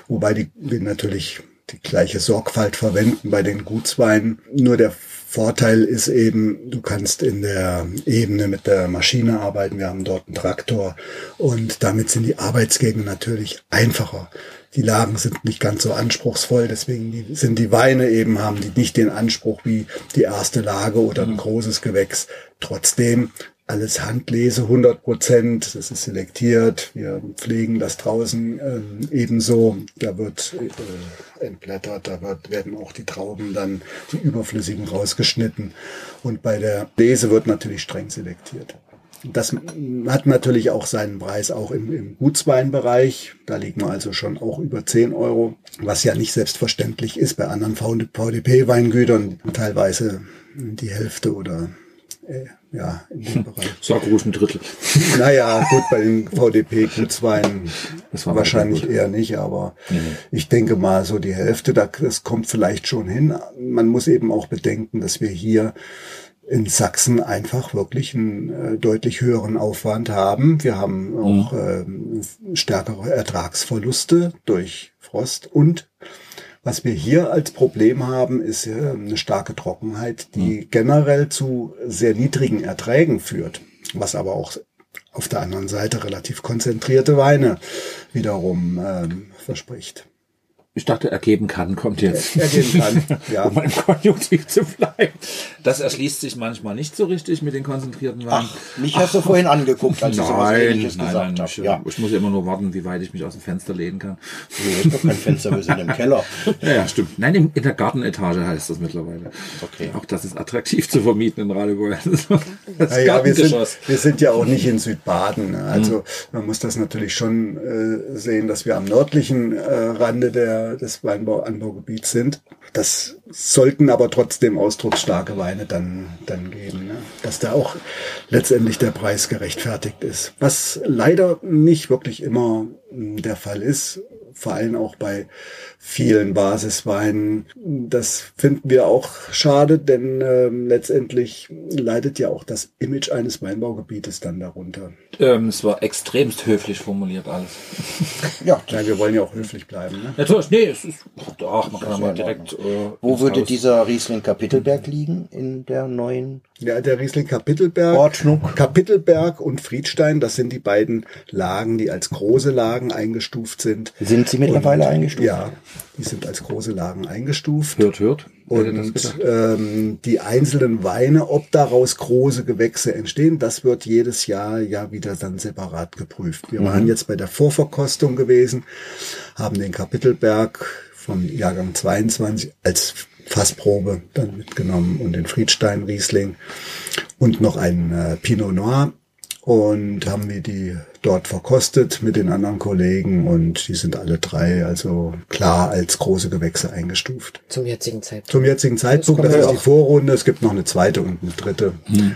[SPEAKER 4] wobei die, wir natürlich die gleiche Sorgfalt verwenden bei den Gutsweinen. Nur der Vorteil ist eben, du kannst in der Ebene mit der Maschine arbeiten. Wir haben dort einen Traktor und damit sind die Arbeitsgegenden natürlich einfacher. Die Lagen sind nicht ganz so anspruchsvoll, deswegen sind die Weine eben, haben die nicht den Anspruch wie die erste Lage oder ein großes Gewächs. Trotzdem alles Handlese, 100 Prozent. Das ist selektiert. Wir pflegen das draußen ähm, ebenso. Da wird äh, entblättert, da wird, werden auch die Trauben dann, die überflüssigen, rausgeschnitten. Und bei der Lese wird natürlich streng selektiert. Das hat natürlich auch seinen Preis auch im, im Gutsweinbereich. Da liegen wir also schon auch über 10 Euro, was ja nicht selbstverständlich ist bei anderen VDP-Weingütern. Teilweise die Hälfte oder äh, ja, in dem Bereich.
[SPEAKER 3] Sag ruhig ein Drittel.
[SPEAKER 4] Naja, gut, bei den
[SPEAKER 3] Das war
[SPEAKER 4] wahrscheinlich
[SPEAKER 3] gut.
[SPEAKER 4] eher nicht, aber ich denke mal so die Hälfte, da- das kommt vielleicht schon hin. Man muss eben auch bedenken, dass wir hier in Sachsen einfach wirklich einen äh, deutlich höheren Aufwand haben. Wir haben auch ähm, stärkere Ertragsverluste durch Frost und was wir hier als Problem haben, ist äh, eine starke Trockenheit, die generell zu sehr niedrigen Erträgen führt, was aber auch auf der anderen Seite relativ konzentrierte Weine wiederum ähm, verspricht.
[SPEAKER 3] Ich dachte, ergeben kann, kommt jetzt.
[SPEAKER 4] Ergeben kann, ja.
[SPEAKER 3] Um im Konjunktiv zu bleiben. Das erschließt sich manchmal nicht so richtig mit den konzentrierten.
[SPEAKER 1] Ach, mich hast du vorhin angeguckt, als ich sowas
[SPEAKER 3] nein,
[SPEAKER 1] ähnliches
[SPEAKER 3] nein,
[SPEAKER 1] gesagt
[SPEAKER 3] nein,
[SPEAKER 1] habe.
[SPEAKER 3] ich,
[SPEAKER 1] Ja,
[SPEAKER 3] ich muss ja immer nur warten, wie weit ich mich aus dem Fenster lehnen kann.
[SPEAKER 1] hier ist doch kein Fenster, wir sind im Keller.
[SPEAKER 3] Ja, ja, stimmt. Nein, in in der Gartenetage heißt das mittlerweile.
[SPEAKER 1] Okay.
[SPEAKER 3] Auch das ist attraktiv zu vermieten in Radebeul.
[SPEAKER 4] Naja, wir, sind, wir sind ja auch nicht in Südbaden. Also man muss das natürlich schon äh, sehen, dass wir am nördlichen äh, Rande der, des Weinbauanbaugebiets sind. Das sollten aber trotzdem ausdrucksstarke Weine dann, dann geben, ne? dass da auch letztendlich der Preis gerechtfertigt ist. Was leider nicht wirklich immer mh, der Fall ist, vor allem auch bei vielen Basisweinen. Das finden wir auch schade, denn ähm, letztendlich leidet ja auch das Image eines Weinbaugebietes dann darunter.
[SPEAKER 3] Ähm, es war extremst höflich formuliert alles.
[SPEAKER 1] Ja,
[SPEAKER 4] Ja, wir wollen ja auch höflich bleiben. Ne?
[SPEAKER 3] Natürlich, nee, es ist, ach, man kann
[SPEAKER 1] wär in
[SPEAKER 3] direkt, äh,
[SPEAKER 1] wo würde
[SPEAKER 3] Haus.
[SPEAKER 1] dieser Riesling Kapitelberg liegen in der neuen
[SPEAKER 4] Ja, der Riesling Kapitelberg,
[SPEAKER 1] Ordnung?
[SPEAKER 4] Kapitelberg und Friedstein, das sind die beiden Lagen, die als große Lagen eingestuft sind.
[SPEAKER 1] Sind sie mittlerweile
[SPEAKER 4] Und,
[SPEAKER 1] eingestuft?
[SPEAKER 4] Ja, die sind als große Lagen eingestuft.
[SPEAKER 3] Hört, hört.
[SPEAKER 4] Und ähm, die einzelnen Weine, ob daraus große Gewächse entstehen, das wird jedes Jahr ja wieder dann separat geprüft. Wir waren jetzt bei der Vorverkostung gewesen, haben den Kapitelberg vom Jahrgang 22 als Fassprobe dann mitgenommen und den Friedstein Riesling und noch einen äh, Pinot Noir und haben wir die dort verkostet mit den anderen Kollegen und die sind alle drei also klar als große Gewächse eingestuft.
[SPEAKER 2] Zum jetzigen Zeitpunkt.
[SPEAKER 4] Zum jetzigen Zeitpunkt,
[SPEAKER 2] kommt
[SPEAKER 4] das ist die. Vorrunde, es gibt noch eine zweite und eine dritte,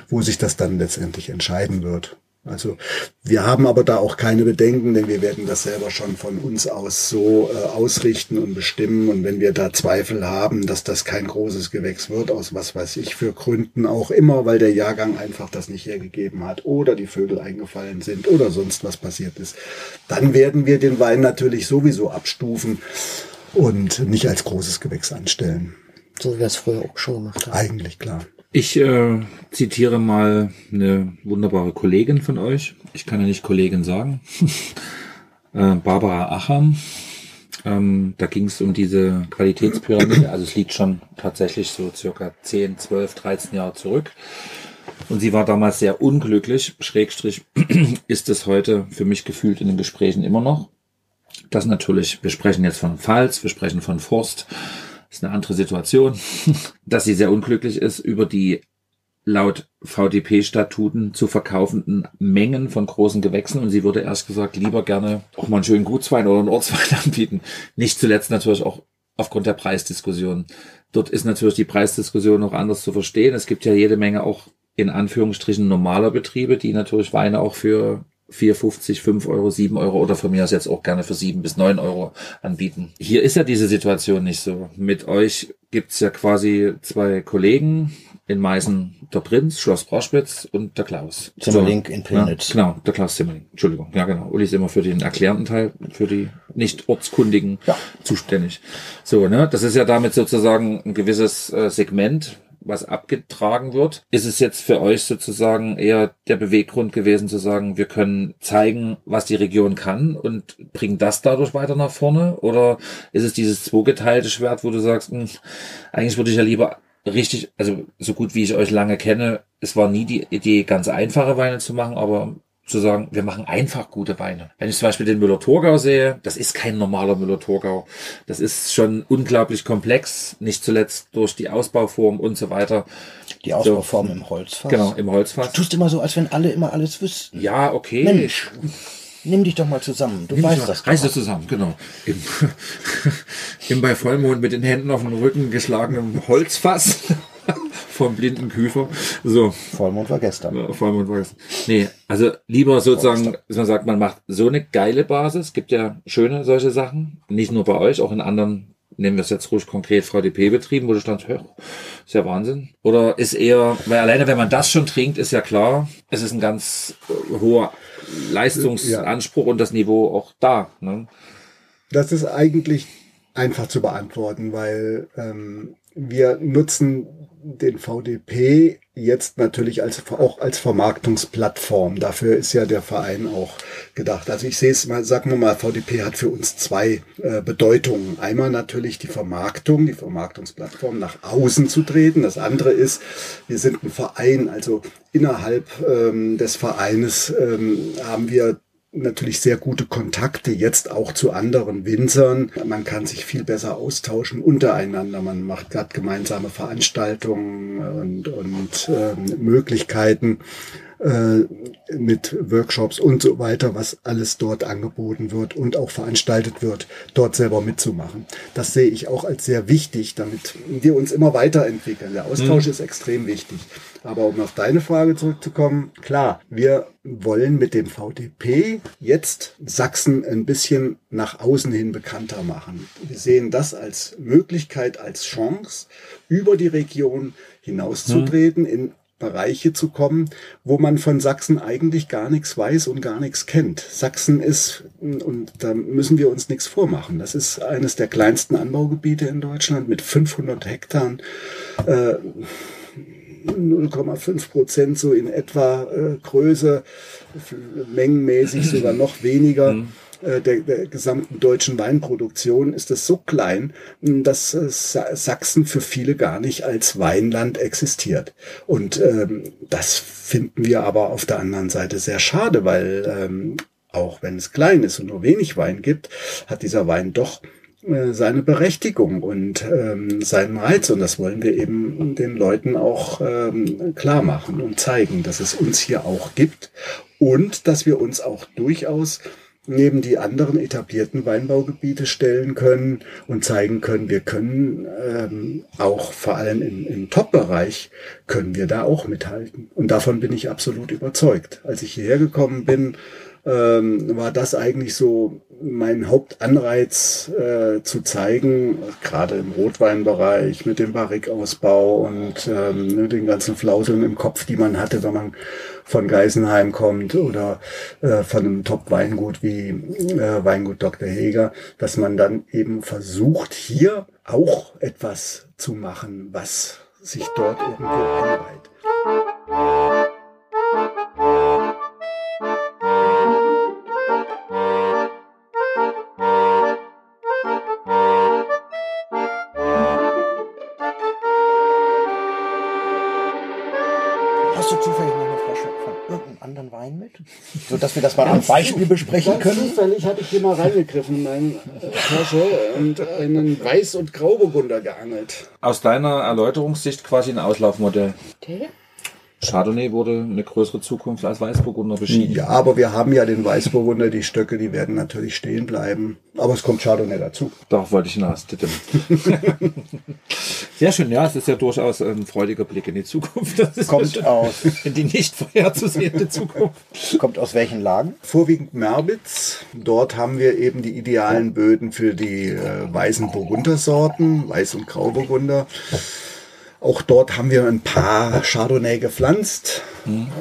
[SPEAKER 4] wo sich das dann letztendlich entscheiden wird. Also wir haben aber da auch keine Bedenken, denn wir werden das selber schon von uns aus so äh, ausrichten und bestimmen. Und wenn wir da Zweifel haben, dass das kein großes Gewächs wird, aus was weiß ich für Gründen auch immer, weil der Jahrgang einfach das nicht hergegeben hat oder die Vögel eingefallen sind oder sonst was passiert ist, dann werden wir den Wein natürlich sowieso abstufen und nicht als großes Gewächs anstellen.
[SPEAKER 2] So wie wir es früher auch schon gemacht haben.
[SPEAKER 4] Eigentlich klar.
[SPEAKER 3] Ich äh, zitiere mal eine wunderbare Kollegin von euch. Ich kann ja nicht Kollegin sagen. äh, Barbara Acham. Ähm, da ging es um diese Qualitätspyramide. Also es liegt schon tatsächlich so circa 10, 12, 13 Jahre zurück. Und sie war damals sehr unglücklich, Schrägstrich ist es heute für mich gefühlt in den Gesprächen immer noch. Das natürlich, wir sprechen jetzt von Pfalz, wir sprechen von Forst, ist eine andere Situation, dass sie sehr unglücklich ist über die laut VDP-Statuten zu verkaufenden Mengen von großen Gewächsen und sie würde erst gesagt lieber gerne auch mal einen schönen Gutswein oder einen Ortswein anbieten. Nicht zuletzt natürlich auch aufgrund der Preisdiskussion. Dort ist natürlich die Preisdiskussion noch anders zu verstehen. Es gibt ja jede Menge auch in Anführungsstrichen normaler Betriebe, die natürlich Weine auch für 4,50, 5 Euro, 7 Euro oder von mir aus jetzt auch gerne für 7 bis 9 Euro anbieten. Hier ist ja diese Situation nicht so. Mit euch gibt's ja quasi zwei Kollegen, in Meißen der Prinz, Schloss Broschwitz und der Klaus.
[SPEAKER 1] Zimmerling in Pillnitz.
[SPEAKER 3] Ja, genau, der Klaus Zimmerling. Entschuldigung. Ja, genau. Uli ist immer für den erklärenden Teil, für die nicht ortskundigen
[SPEAKER 1] Ja.
[SPEAKER 3] zuständig. So, ne? Das ist ja damit sozusagen ein gewisses äh, Segment, was abgetragen wird. Ist es jetzt für euch sozusagen eher der Beweggrund gewesen zu sagen, wir können zeigen, was die Region kann und bringen das dadurch weiter nach vorne? Oder ist es dieses zweigeteilte Schwert, wo du sagst, hm, eigentlich würde ich ja lieber richtig, also so gut wie ich euch lange kenne, es war nie die Idee, ganz einfache Weine zu machen, aber zu sagen, wir machen einfach gute Weine. Wenn ich zum Beispiel den Müller-Thurgau sehe, das ist kein normaler Müller-Thurgau. Das ist schon unglaublich komplex, nicht zuletzt durch die Ausbauform und so weiter.
[SPEAKER 1] Die Ausbauform im Holzfass.
[SPEAKER 3] Genau, im Holzfass.
[SPEAKER 1] Du tust immer so, als wenn alle immer alles wüssten.
[SPEAKER 3] Ja, okay.
[SPEAKER 1] Mensch, nimm dich doch mal zusammen. Du weißt das
[SPEAKER 3] Reiß das zusammen, genau. Im, Im bei Vollmond mit den Händen auf dem Rücken geschlagenen Holzfass vom blinden Küfer. So,
[SPEAKER 1] Vollmond war gestern.
[SPEAKER 3] Ja, Vollmond war es. Nee, also lieber sozusagen, dass man sagt, man macht so eine geile Basis. Gibt ja schöne solche Sachen. Nicht nur bei euch, auch in anderen, nehmen wir es jetzt ruhig konkret VDP-Betrieben, wo du stand, hör, ist ja Wahnsinn. Oder ist eher, weil alleine wenn man das schon trinkt, ist ja klar, es ist ein ganz äh, hoher Leistungsanspruch und das Niveau auch da. Ne?
[SPEAKER 4] Das ist eigentlich einfach zu beantworten, weil ähm, wir nutzen den VDP jetzt natürlich als, auch als Vermarktungsplattform. Dafür ist ja der Verein auch gedacht. Also ich sehe es mal, sagen wir mal, VDP hat für uns zwei äh, Bedeutungen. Einmal natürlich die Vermarktung, die Vermarktungsplattform nach außen zu treten. Das andere ist, wir sind ein Verein, also innerhalb ähm, des Vereines ähm, haben wir natürlich sehr gute Kontakte jetzt auch zu anderen Winzern. Man kann sich viel besser austauschen untereinander. Man macht gerade gemeinsame Veranstaltungen und, und ähm, Möglichkeiten äh, mit Workshops und so weiter, was alles dort angeboten wird und auch veranstaltet wird, dort selber mitzumachen. Das sehe ich auch als sehr wichtig, damit wir uns immer weiterentwickeln. Der Austausch ist extrem wichtig. Aber um auf deine Frage zurückzukommen, klar, wir wollen mit dem VDP jetzt Sachsen ein bisschen nach außen hin bekannter machen. Wir sehen das als Möglichkeit, als Chance, über die Region hinauszutreten, in Bereiche zu kommen, wo man von Sachsen eigentlich gar nichts weiß und gar nichts kennt. Sachsen ist, und da müssen wir uns nichts vormachen, das ist eines der kleinsten Anbaugebiete in Deutschland mit 500 Hektar. Äh, 0,5 Prozent so in etwa äh, Größe, mengenmäßig sogar noch weniger. äh, Der, der gesamten deutschen Weinproduktion ist es so klein, dass äh, Sa- Sachsen für viele gar nicht als Weinland existiert. Und ähm, das finden wir aber auf der anderen Seite sehr schade, weil ähm, auch wenn es klein ist und nur wenig Wein gibt, hat dieser Wein doch seine Berechtigung und ähm, seinen Reiz. Und das wollen wir eben den Leuten auch ähm, klar machen und zeigen, dass es uns hier auch gibt und dass wir uns auch durchaus neben die anderen etablierten Weinbaugebiete stellen können und zeigen können, wir können ähm, auch vor allem im, im Top-Bereich können wir da auch mithalten. Und davon bin ich absolut überzeugt. Als ich hierher gekommen bin, ähm, war das eigentlich so mein Hauptanreiz äh, zu zeigen, gerade im Rotweinbereich mit dem Barrikausbau und ähm, den ganzen Flauseln im Kopf, die man hatte, wenn man von Geisenheim kommt oder äh, von einem Top-Weingut wie äh, Weingut Dr. Heger, dass man dann eben versucht, hier auch etwas zu machen, was sich dort irgendwo einreiht.
[SPEAKER 1] Dass wir das mal am Beispiel besprechen
[SPEAKER 4] Ganz
[SPEAKER 1] können?
[SPEAKER 4] zufällig hatte ich hier mal reingegriffen in meine äh, Tasche und einen Weiß- und Grauburgunder geangelt.
[SPEAKER 3] Aus deiner Erläuterungssicht quasi ein Auslaufmodell.
[SPEAKER 2] Okay.
[SPEAKER 3] Chardonnay wurde eine größere Zukunft als Weißburgunder beschieden.
[SPEAKER 4] Ja, aber wir haben ja den Weißburgunder, die Stöcke, die werden natürlich stehen bleiben. Aber es kommt Chardonnay dazu.
[SPEAKER 3] Darauf wollte ich hinaus. Sehr schön, ja, es ist ja durchaus ein freudiger Blick in die Zukunft. Das ist
[SPEAKER 1] Kommt
[SPEAKER 3] ja
[SPEAKER 1] aus,
[SPEAKER 3] in die nicht vorherzusehende Zukunft.
[SPEAKER 1] kommt aus welchen Lagen?
[SPEAKER 4] Vorwiegend Merbitz. Dort haben wir eben die idealen Böden für die äh, weißen Burgundersorten, Weiß- und Grauburgunder. Auch dort haben wir ein paar Chardonnay gepflanzt.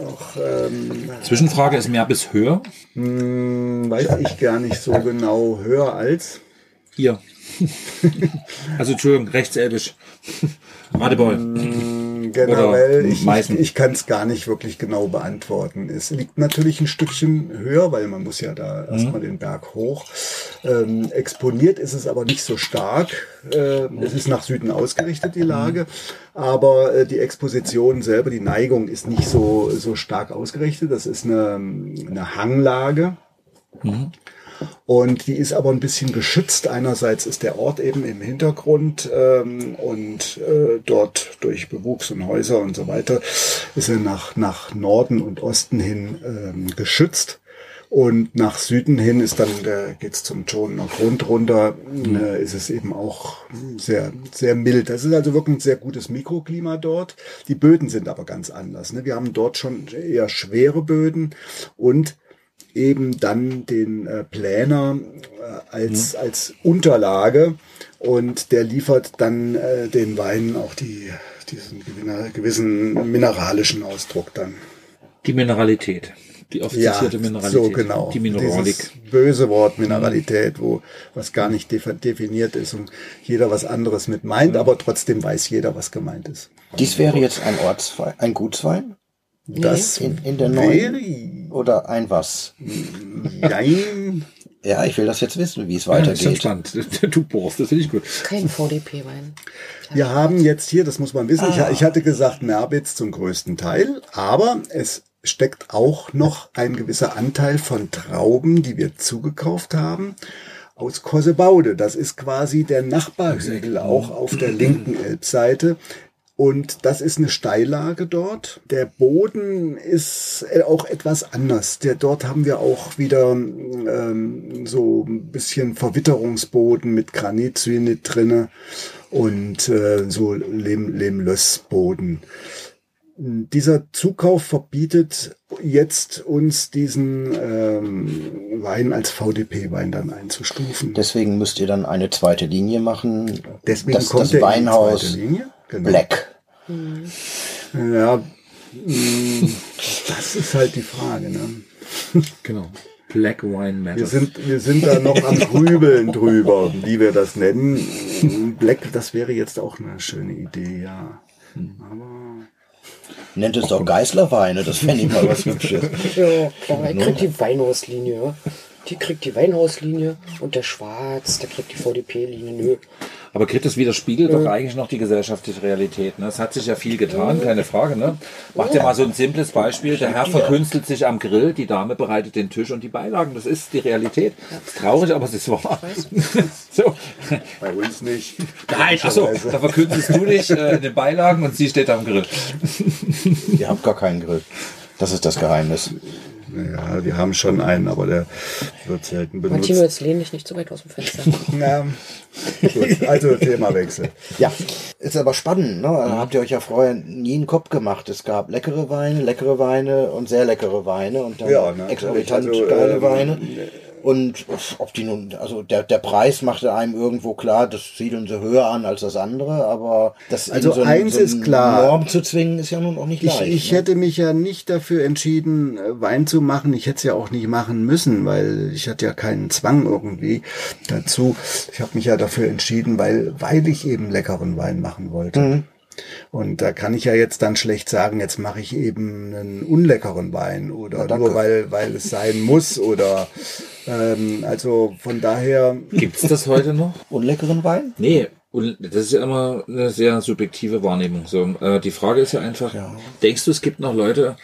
[SPEAKER 4] Auch, ähm,
[SPEAKER 3] Zwischenfrage ist mehr bis höher.
[SPEAKER 4] hm, weiß ich gar nicht so genau. Höher als.
[SPEAKER 3] Hier. Also Entschuldigung, rechtselbisch. Radebeul.
[SPEAKER 4] Generell, ich, ich, ich kann es gar nicht wirklich genau beantworten. Es liegt natürlich ein Stückchen höher, weil man muss ja da erstmal den Berg hoch. Ähm, exponiert ist es aber nicht so stark. Äh, es ist nach Süden ausgerichtet, die Lage. Aber äh, die Exposition selber, die Neigung ist nicht so, so stark ausgerichtet. Das ist eine, eine Hanglage. Und die ist aber ein bisschen geschützt. Einerseits ist der Ort eben im Hintergrund ähm, und äh, dort durch Bewuchs und Häuser und so weiter ist er nach, nach Norden und Osten hin ähm, geschützt. Und nach Süden hin ist dann, der geht's zum Schonener Grund runter, äh, ist es eben auch sehr, sehr mild. Das ist also wirklich ein sehr gutes Mikroklima dort. Die Böden sind aber ganz anders. Ne? Wir haben dort schon eher schwere Böden und eben dann den äh, Planer äh, als, als Unterlage und der liefert dann äh, den Weinen auch die, diesen gewinner- gewissen mineralischen Ausdruck dann.
[SPEAKER 3] Die Mineralität. Die oft zitierte Mineralität.
[SPEAKER 4] so genau.
[SPEAKER 3] Die Mineralik.
[SPEAKER 4] Dieses böse Wort Mineralität, wo was gar nicht defi- definiert ist und jeder was anderes mit meint, aber trotzdem weiß jeder, was gemeint ist.
[SPEAKER 1] Dies wäre jetzt ein Ortswein, ein Gutswein
[SPEAKER 4] Das
[SPEAKER 1] in, in der neuen oder ein was?
[SPEAKER 4] Jein.
[SPEAKER 1] Ja, ich will das jetzt wissen, wie es
[SPEAKER 3] Ja, ist schon
[SPEAKER 1] weitergeht.
[SPEAKER 3] spannend. Du bohrst, das finde ich gut.
[SPEAKER 2] Kein VDP-Wein.
[SPEAKER 4] Wir haben jetzt hier, das muss man wissen,
[SPEAKER 1] Ah.
[SPEAKER 4] ich, ich hatte gesagt Merbitz zum größten Teil, aber es steckt auch noch ein gewisser Anteil von Trauben, die wir zugekauft haben, aus Korsebaude. Das ist quasi der Nachbarhügel auch auf der linken Elbseite. Und das ist eine Steillage dort. Der Boden ist äh, auch etwas anders. Der, dort haben wir auch wieder ähm, so ein bisschen Verwitterungsboden mit Granitsynit drinne und äh, so Lehm, Lehmlössboden. Dieser Zukauf verbietet jetzt uns diesen ähm, Wein als VDP-Wein dann einzustufen.
[SPEAKER 1] Deswegen müsst ihr dann eine zweite Linie machen.
[SPEAKER 4] Deswegen
[SPEAKER 1] das,
[SPEAKER 4] kommt
[SPEAKER 1] das Weinhaus
[SPEAKER 4] zweite
[SPEAKER 1] Black.
[SPEAKER 4] Ja, mh, das ist halt die Frage. Ne?
[SPEAKER 3] Genau. Black Wine
[SPEAKER 4] Wir
[SPEAKER 3] Matters.
[SPEAKER 4] sind, wir sind da noch am Grübeln drüber, wie wir das nennen. Black, das wäre jetzt auch eine schöne Idee, ja. Aber
[SPEAKER 1] Nennt es doch Geißlerweine, das fände ich mal was Hübsches.
[SPEAKER 2] Ja, klar, er kriegt die Weinhauslinie. ja. Die kriegt die Weinhauslinie und der Schwarz, der kriegt die VDP-Linie. Nö.
[SPEAKER 3] Aber Grit, das widerspiegelt doch eigentlich noch die gesellschaftliche Realität. Ne? Es hat sich ja viel getan, keine Frage. Ne? Mach dir mal so ein simples Beispiel. Der Herr verkünstelt sich am Grill, die Dame bereitet den Tisch und die Beilagen. Das ist die Realität. ist traurig, aber es ist wahr. so.
[SPEAKER 4] bei uns nicht.
[SPEAKER 3] Nein, achso, da verkünstelst du dich äh, in den Beilagen und sie steht am Grill.
[SPEAKER 1] Ihr habt gar keinen Grill. Das ist das Geheimnis.
[SPEAKER 4] Ja, wir haben schon einen, aber der wird selten benutzt.
[SPEAKER 2] Martino, jetzt lehn dich nicht so weit aus dem Fenster.
[SPEAKER 4] Ja, gut, also Themawechsel.
[SPEAKER 1] Ja, ist aber spannend. Ne? Da habt ihr euch ja vorher nie einen Kopf gemacht. Es gab leckere Weine, leckere Weine und sehr leckere Weine und dann
[SPEAKER 4] Ja, ne,
[SPEAKER 1] exorbitant
[SPEAKER 4] also,
[SPEAKER 1] geile
[SPEAKER 4] ähm,
[SPEAKER 1] Weine. Und ob die nun, also der, der Preis machte einem irgendwo klar, das siedeln sie höher an als das andere, aber das
[SPEAKER 4] Also
[SPEAKER 1] so, ein-
[SPEAKER 4] eins
[SPEAKER 1] so
[SPEAKER 4] ist klar.
[SPEAKER 1] Norm zu zwingen, ist ja nun auch nicht
[SPEAKER 4] Ich,
[SPEAKER 1] leicht.
[SPEAKER 4] ich
[SPEAKER 1] ne?
[SPEAKER 4] hätte mich ja nicht dafür entschieden, äh, Wein zu machen. Ich hätte es ja auch nicht machen müssen, weil ich hatte ja keinen Zwang irgendwie dazu. Ich habe mich ja dafür entschieden, weil, weil ich eben leckeren Wein machen wollte. Und da kann ich ja jetzt dann schlecht sagen, jetzt mache ich eben einen unleckeren Wein oder
[SPEAKER 1] danke.
[SPEAKER 4] nur weil, weil es sein muss oder ähm, also von daher
[SPEAKER 3] Gibt's das heute noch?
[SPEAKER 1] Unleckeren Wein?
[SPEAKER 3] Nee, und das ist ja immer eine sehr subjektive Wahrnehmung. So, äh, die Frage ist ja einfach, denkst du, es gibt noch Leute,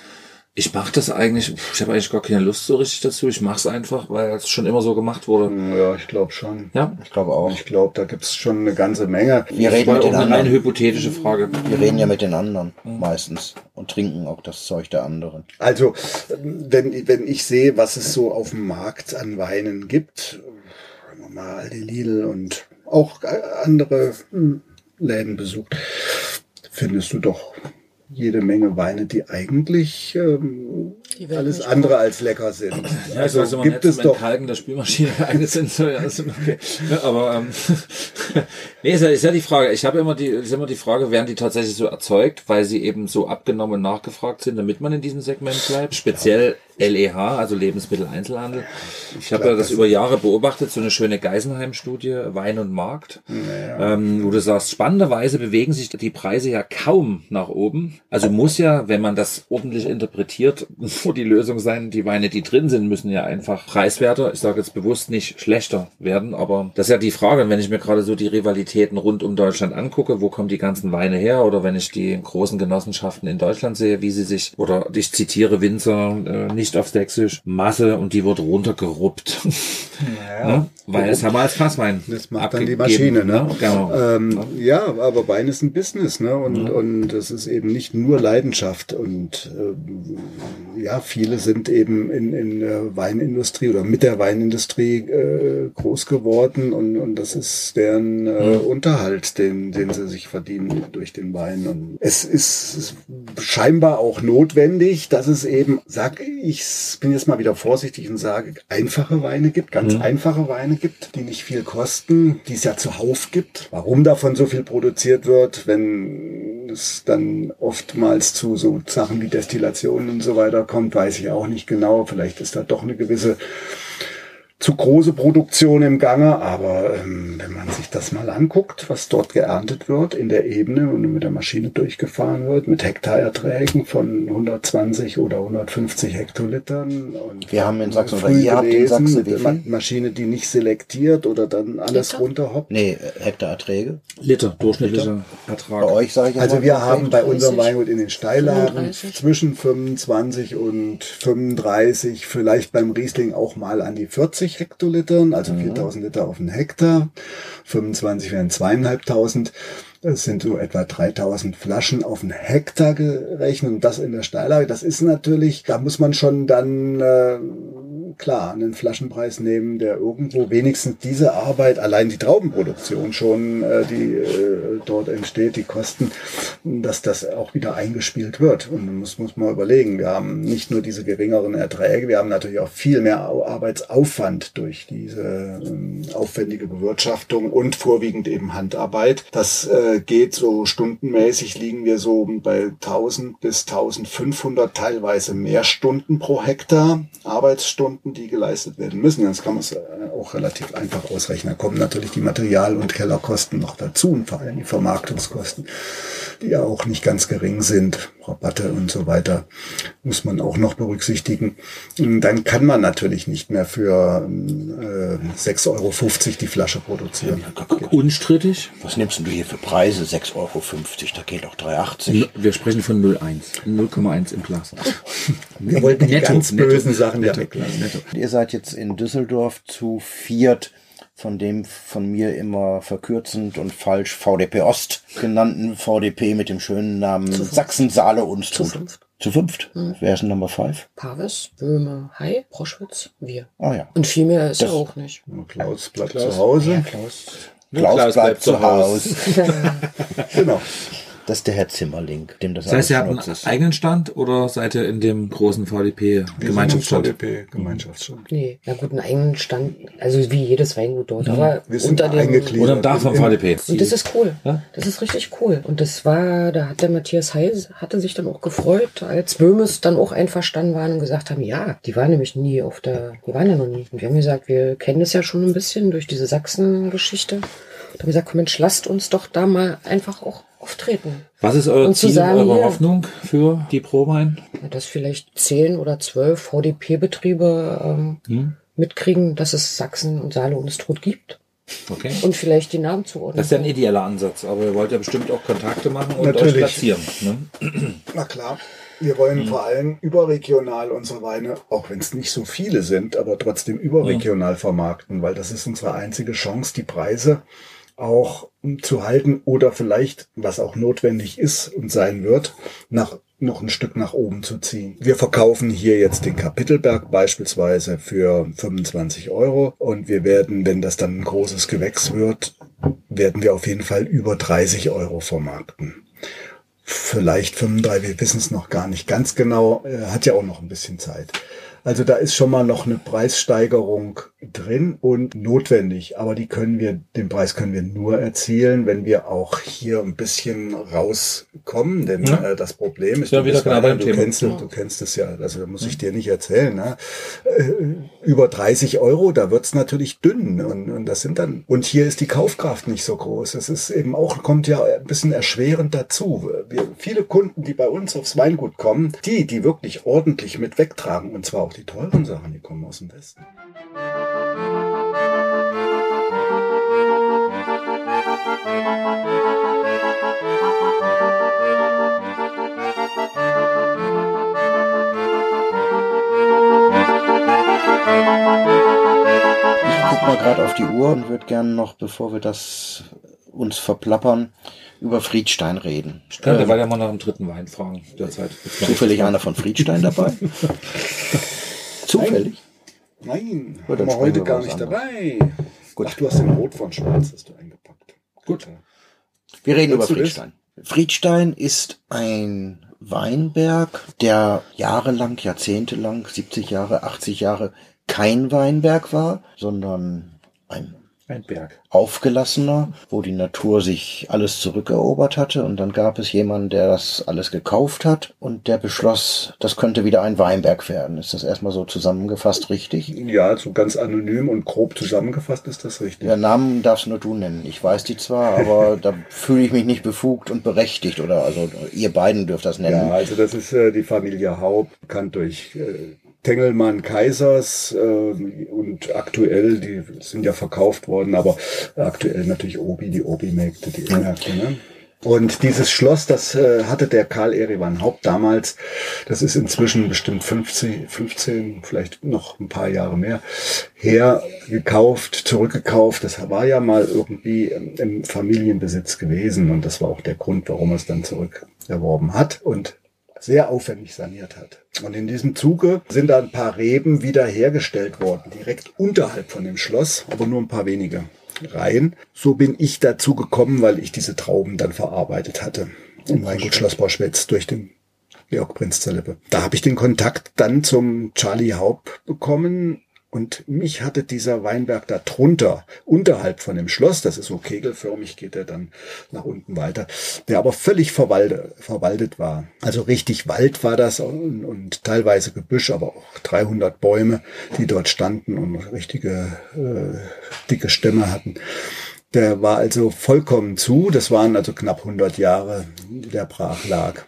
[SPEAKER 3] Ich mache das eigentlich, ich habe eigentlich gar keine Lust so richtig dazu. Ich mache es einfach, weil es schon immer so gemacht wurde.
[SPEAKER 4] Ja, ich glaube schon.
[SPEAKER 3] Ja.
[SPEAKER 1] Ich glaube auch.
[SPEAKER 4] Ich glaube, da gibt's schon eine ganze Menge.
[SPEAKER 1] Wir
[SPEAKER 3] Das
[SPEAKER 1] reden mit den
[SPEAKER 3] eine
[SPEAKER 1] anderen.
[SPEAKER 3] hypothetische Frage.
[SPEAKER 1] Wir reden ja mit den anderen meistens und trinken auch das Zeug der anderen.
[SPEAKER 4] Also, wenn, wenn ich sehe, was es so auf dem Markt an Weinen gibt, wenn man mal Aldi Lidl und auch andere hm, Läden besucht, findest du doch jede Menge Weine, die eigentlich ähm,
[SPEAKER 2] Die
[SPEAKER 4] alles andere als lecker sind.
[SPEAKER 3] Ja,
[SPEAKER 4] also
[SPEAKER 3] also man
[SPEAKER 4] gibt es doch
[SPEAKER 3] Entkalken der Spülmaschine geeignet sind. So, ja, ist okay. Ja, aber ähm, nee, ist ja, ist ja die Frage. Ich habe immer die, ist immer die Frage, werden die tatsächlich so erzeugt, weil sie eben so abgenommen und nachgefragt sind, damit man in diesem Segment bleibt? Speziell LEH, also Lebensmitteleinzelhandel. Ich habe ja das über Jahre beobachtet, so eine schöne Geisenheim-Studie, Wein und Markt, ähm, wo du sagst, spannenderweise bewegen sich die Preise ja kaum nach oben. Also muss ja, wenn man das ordentlich interpretiert, nur die Lösung sein, die Weine, die drin sind, müssen ja einfach preiswerter, ich sage jetzt bewusst nicht schlechter werden, aber das ist ja die Frage, wenn ich mir gerade so die Rivalitäten rund um Deutschland angucke, wo kommen die ganzen Weine her, oder wenn ich die großen Genossenschaften in Deutschland sehe, wie sie sich, oder ich zitiere Winzer, äh, nicht auf Sächsisch, Masse, und die wird runtergeruppt. ne? Weil es haben wir als Fasswein
[SPEAKER 4] Das macht dann die Maschine, ne?
[SPEAKER 3] Genau.
[SPEAKER 4] Ähm, ja, aber Wein ist ein Business, ne? Und,
[SPEAKER 3] Mhm.
[SPEAKER 4] und das ist eben nicht nur Leidenschaft. Und ähm, ja, viele sind eben in, in der Weinindustrie oder mit der Weinindustrie äh, groß geworden und, und das ist deren äh,
[SPEAKER 3] Mhm.
[SPEAKER 4] Unterhalt, den, den sie sich verdienen durch den Wein. Und es ist scheinbar auch notwendig, dass es eben, sag ich, bin jetzt mal wieder vorsichtig und sage, einfache Weine gibt, ganz
[SPEAKER 3] Mhm.
[SPEAKER 4] einfache Weine gibt, die nicht viel kosten, die es ja zuhauf gibt. Warum davon so viel produziert wird, wenn es dann oftmals zu so Sachen wie Destillationen und so weiter kommt, weiß ich auch nicht genau. Vielleicht ist da doch eine gewisse zu große Produktion im Gange, aber ähm, wenn man sich das mal anguckt, was dort geerntet wird in der Ebene und mit der Maschine durchgefahren wird, mit Hektarerträgen von 120 oder 150 Hektolitern. Und
[SPEAKER 1] Wir haben in Sachsen, oder ihr habt in Sachsen wie viel?
[SPEAKER 4] Maschine, die nicht selektiert oder dann alles
[SPEAKER 2] Liter?
[SPEAKER 4] runterhoppt.
[SPEAKER 1] Nee, äh, Hektarerträge.
[SPEAKER 3] Liter, durchschnittlicher Ertrag.
[SPEAKER 1] Bei euch sage ich
[SPEAKER 4] Also wir haben bei unserem
[SPEAKER 2] 30,
[SPEAKER 4] Weingut in den Steillagen
[SPEAKER 2] 35.
[SPEAKER 4] zwischen 25 und 35, vielleicht beim Riesling auch mal an die 40 Hektolitern, also 4000 Liter auf einen Hektar. 25 wären zweieinhalbtausend. Das sind so etwa 3000 Flaschen auf einen Hektar gerechnet und das in der Steillage. Das ist natürlich, da muss man schon dann äh, klar einen Flaschenpreis nehmen, der irgendwo wenigstens diese Arbeit, allein die Traubenproduktion schon, äh, die äh, dort entsteht, die Kosten, dass das auch wieder eingespielt wird. Und man muss, muss man überlegen, wir haben nicht nur diese geringeren Erträge, wir haben natürlich auch viel mehr Au- Arbeitsaufwand durch diese ähm, aufwendige Bewirtschaftung und vorwiegend eben Handarbeit. Das äh, geht so stundenmäßig, liegen wir so bei 1000 bis 1500 teilweise mehr Stunden pro Hektar Arbeitsstunden, die geleistet werden müssen. Das kann man äh, auch relativ einfach ausrechnen. Da kommen natürlich die Material- und Kellerkosten noch dazu und vor allem die Vermarktungskosten, die ja auch nicht ganz gering sind. Rabatte und so weiter muss man auch noch berücksichtigen. Dann kann man natürlich nicht mehr für äh, 6,50 Euro die Flasche produzieren.
[SPEAKER 3] Unstrittig.
[SPEAKER 1] Was nimmst du hier für Preise? 6,50 Euro, da geht doch 3,80.
[SPEAKER 3] Wir sprechen von 0,1. 0,1 im Glas.
[SPEAKER 4] Wir wollten die
[SPEAKER 3] Netto,
[SPEAKER 4] ganz
[SPEAKER 3] netto,
[SPEAKER 4] bösen Sachen ja
[SPEAKER 3] netto,
[SPEAKER 4] weglassen.
[SPEAKER 3] netto.
[SPEAKER 1] Ihr seid jetzt in Düsseldorf zu viert von dem von mir immer verkürzend und falsch VDP Ost genannten VDP mit dem schönen Namen Sachsen, Saale und
[SPEAKER 2] Zu fünft.
[SPEAKER 1] Zu fünft? Wer ist denn Nummer 5?
[SPEAKER 2] Pavis, Böhme, Hai, Proschwitz, wir.
[SPEAKER 1] Ah ja.
[SPEAKER 2] Und viel mehr ist ja auch nicht.
[SPEAKER 4] Klaus bleibt zu Hause.
[SPEAKER 3] Klaus.
[SPEAKER 1] Klaus, bleibt zu Hause.
[SPEAKER 4] Genau.
[SPEAKER 1] Das ist der Herr Zimmerling, dem das
[SPEAKER 3] Das heißt, ihr habt einen
[SPEAKER 1] ist.
[SPEAKER 3] eigenen Stand oder seid ihr in dem großen VDP-Gemeinschaftsstand?
[SPEAKER 4] VDP Gemeinschaftsstand.
[SPEAKER 2] Nee, na gut, einen eigenen Stand, also wie jedes Weingut dort, aber
[SPEAKER 4] Wir sind
[SPEAKER 2] unter dem...
[SPEAKER 3] Oder im Dach vom VDP?
[SPEAKER 2] Und das ist cool.
[SPEAKER 3] Ja?
[SPEAKER 2] Das ist richtig cool. Und das war, da hat der Matthias Heis, hatte sich dann auch gefreut, als Böhmes dann auch einverstanden waren und gesagt haben, ja, die waren nämlich nie auf der, die waren ja noch nie. Und wir haben gesagt, wir kennen das ja schon ein bisschen durch diese Sachsen-Geschichte. Und haben gesagt, komm Mensch, lasst uns doch da mal einfach auch auftreten.
[SPEAKER 3] Was ist euer Ziel,
[SPEAKER 2] sagen,
[SPEAKER 3] eure
[SPEAKER 2] hier-
[SPEAKER 3] Hoffnung für die Prowein?
[SPEAKER 2] Ja, dass vielleicht zehn oder zwölf VDP-Betriebe ähm,
[SPEAKER 3] Hm?
[SPEAKER 2] mitkriegen, dass es Sachsen und Saale und Strut gibt.
[SPEAKER 3] Okay.
[SPEAKER 2] Und vielleicht die Namen zuordnen.
[SPEAKER 3] Das ist ja ein idealer Ansatz, aber ihr wollt ja bestimmt auch Kontakte machen und
[SPEAKER 4] Natürlich.
[SPEAKER 3] euch platzieren. Ne?
[SPEAKER 4] Na klar. Wir wollen vor allem überregional unsere Weine, auch wenn es nicht so viele sind, aber trotzdem überregional vermarkten, weil das ist unsere einzige Chance, die Preise auch zu halten oder vielleicht, was auch notwendig ist und sein wird, nach noch ein Stück nach oben zu ziehen. Wir verkaufen hier jetzt den Kapitelberg beispielsweise für 25 Euro und wir werden, wenn das dann ein großes Gewächs wird, werden wir auf jeden Fall über 30 Euro vermarkten. Vielleicht 35, wir wissen es noch gar nicht ganz genau, hat ja auch noch ein bisschen Zeit. Also da ist schon mal noch eine Preissteigerung drin und notwendig. Aber die können wir, den Preis können wir nur erzielen, wenn wir auch hier ein bisschen rauskommen. Denn ja. äh, das Problem ist,
[SPEAKER 3] ja, wieder genau beim
[SPEAKER 4] du, kennst, du kennst es ja, also da muss ich dir nicht erzählen. Ne? Äh, über 30 Euro, da wird's natürlich dünn. Und, und das sind dann, und hier ist die Kaufkraft nicht so groß. Es ist eben auch, kommt ja ein bisschen erschwerend dazu. Wir, viele Kunden, die bei uns aufs Weingut kommen, die, die wirklich ordentlich mit wegtragen, und zwar auch die teuren Sachen, die kommen aus dem Westen.
[SPEAKER 1] Ich guck mal gerade auf die Uhr und würde gerne noch, bevor wir das uns verplappern, über Friedstein reden.
[SPEAKER 3] Ja, der war ja mal nach dem dritten Wein fragen derzeit.
[SPEAKER 1] Zufällig einer von Friedstein dabei? Zufällig?
[SPEAKER 4] Nein,
[SPEAKER 1] dann
[SPEAKER 4] haben wir heute
[SPEAKER 1] wir
[SPEAKER 4] gar nicht
[SPEAKER 1] anderes.
[SPEAKER 4] dabei.
[SPEAKER 1] Gut.
[SPEAKER 4] Ach, du hast den Rot von Schwarz, hast du eingepackt.
[SPEAKER 3] Gut.
[SPEAKER 1] Wir reden über
[SPEAKER 4] Willst das?
[SPEAKER 1] Friedstein. Friedstein ist ein Weinberg, der jahrelang, jahrzehntelang, 70 Jahre, 80 Jahre kein Weinberg war, sondern ein
[SPEAKER 3] Ein Berg.
[SPEAKER 1] aufgelassener, wo die Natur sich alles zurückerobert hatte und dann gab es jemanden, der das alles gekauft hat und der beschloss, das könnte wieder ein Weinberg werden. Ist das erstmal so zusammengefasst richtig?
[SPEAKER 4] Ja, so ganz anonym und grob zusammengefasst ist das richtig.
[SPEAKER 1] Ja, Namen darfst nur du nennen. Ich weiß die zwar, aber da fühle ich mich nicht befugt und berechtigt oder also ihr beiden dürft das nennen.
[SPEAKER 4] Ja, also das ist äh, die Familie Haupt, bekannt durch äh, Tengelmann Kaisers äh, und aktuell, die sind ja verkauft worden, aber aktuell natürlich Obi, die Obi-Mägde, die Märkte. Ne? Und dieses Schloss, das äh, hatte der Karl Erivan Haupt damals, das ist inzwischen bestimmt 15, 15, vielleicht noch ein paar Jahre mehr, her gekauft, zurückgekauft. Das war ja mal irgendwie ähm, im Familienbesitz gewesen und das war auch der Grund, warum er es dann zurückerworben hat und sehr aufwendig saniert hat. Und in diesem Zuge sind da ein paar Reben wiederhergestellt worden, direkt unterhalb von dem Schloss, aber nur ein paar wenige Reihen. So bin ich dazu gekommen, weil ich diese Trauben dann verarbeitet hatte. Im Weingut Schloss Boschwitz durch den Georg Prinz zur Lippe. Da habe ich den Kontakt dann zum Charlie Haupt bekommen. Und mich hatte dieser Weinberg da drunter, unterhalb von dem Schloss, das ist so kegelförmig, geht er dann nach unten weiter, der aber völlig verwaldet, verwaldet war. Also richtig Wald war das und, und teilweise Gebüsch, aber auch 300 Bäume, die dort standen und richtige äh, dicke Stämme hatten. Der war also vollkommen zu, das waren also knapp 100 Jahre, der brach lag.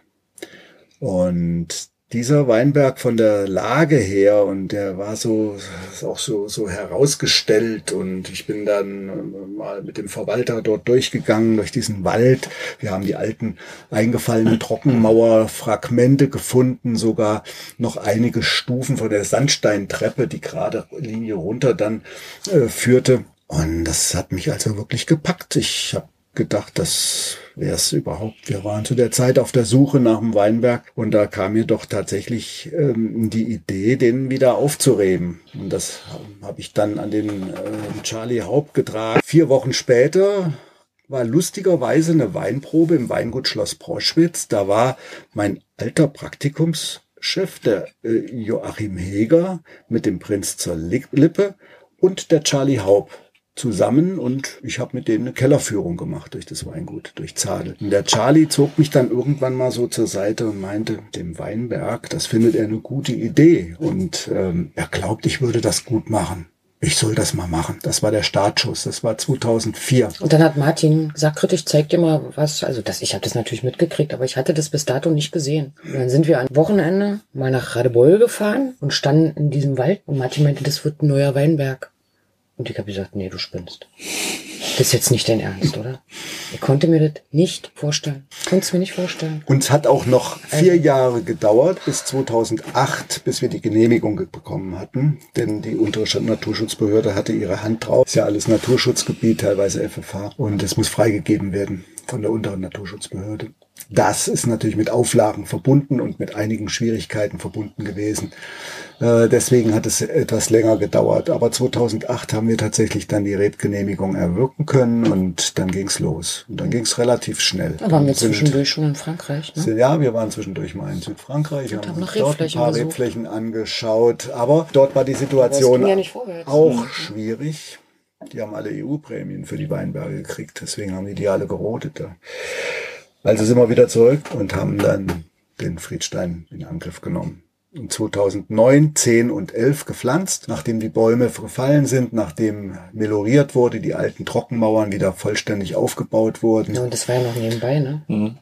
[SPEAKER 4] Und dieser Weinberg von der Lage her und der war so auch so so herausgestellt und ich bin dann äh, mal mit dem Verwalter dort durchgegangen durch diesen Wald. Wir haben die alten eingefallenen Trockenmauerfragmente gefunden, sogar noch einige Stufen von der Sandsteintreppe, die gerade Linie runter dann äh, führte. Und das hat mich also wirklich gepackt. Ich habe gedacht, das wäre es überhaupt. Wir waren zu der Zeit auf der Suche nach dem Weinberg und da kam mir doch tatsächlich ähm, die Idee, den wieder aufzureben. Und das habe ich dann an den äh, Charlie Haupt getragen. Vier Wochen später war lustigerweise eine Weinprobe im Weingut Schloss Proschwitz. Da war mein alter Praktikumschef, der äh, Joachim Heger, mit dem Prinz zur Lippe und der Charlie Haupt zusammen und ich habe mit denen eine Kellerführung gemacht durch das Weingut, durch Zadel. Und der Charlie zog mich dann irgendwann mal so zur Seite und meinte, dem Weinberg, das findet er eine gute Idee und ähm, er glaubt, ich würde das gut machen. Ich soll das mal machen. Das war der Startschuss. Das war 2004.
[SPEAKER 2] Und dann hat Martin gesagt, kritisch, zeig dir mal was. Also das, ich habe das natürlich mitgekriegt, aber ich hatte das bis dato nicht gesehen. Und dann sind wir am Wochenende mal nach Radebeul gefahren und standen in diesem Wald und Martin meinte, das wird ein neuer Weinberg. Und ich habe gesagt, nee, du spinnst. Das ist jetzt nicht dein Ernst, oder? Ich konnte mir das nicht vorstellen. Konnte es mir nicht vorstellen.
[SPEAKER 4] Uns hat auch noch vier Jahre gedauert, bis 2008, bis wir die Genehmigung ge- bekommen hatten. Denn die untere Naturschutzbehörde hatte ihre Hand drauf. Ist ja alles Naturschutzgebiet, teilweise FFH. Und es muss freigegeben werden von der unteren Naturschutzbehörde. Das ist natürlich mit Auflagen verbunden und mit einigen Schwierigkeiten verbunden gewesen. Äh, deswegen hat es etwas länger gedauert. Aber 2008 haben wir tatsächlich dann die Rebgenehmigung erwirken können und dann ging's los. Und dann ging's relativ schnell.
[SPEAKER 2] Da waren wir
[SPEAKER 4] Sind-
[SPEAKER 2] zwischendurch schon in Frankreich. Ne?
[SPEAKER 4] ja, wir waren zwischendurch mal in Südfrankreich, haben
[SPEAKER 2] haben
[SPEAKER 4] uns dort ein
[SPEAKER 2] Rebflächen
[SPEAKER 4] paar
[SPEAKER 2] gesucht.
[SPEAKER 4] Rebflächen angeschaut. Aber dort war die Situation
[SPEAKER 2] ja
[SPEAKER 4] auch schwierig. Die haben alle EU-Prämien für die Weinberge gekriegt, deswegen haben die die alle gerodet. Da. Also sind wir wieder zurück und haben dann den Friedstein in Angriff genommen. Und 2009, 10 und 11 gepflanzt, nachdem die Bäume gefallen sind, nachdem meloriert wurde, die alten Trockenmauern wieder vollständig aufgebaut wurden.
[SPEAKER 2] Ja, und das war ja noch nebenbei, ne?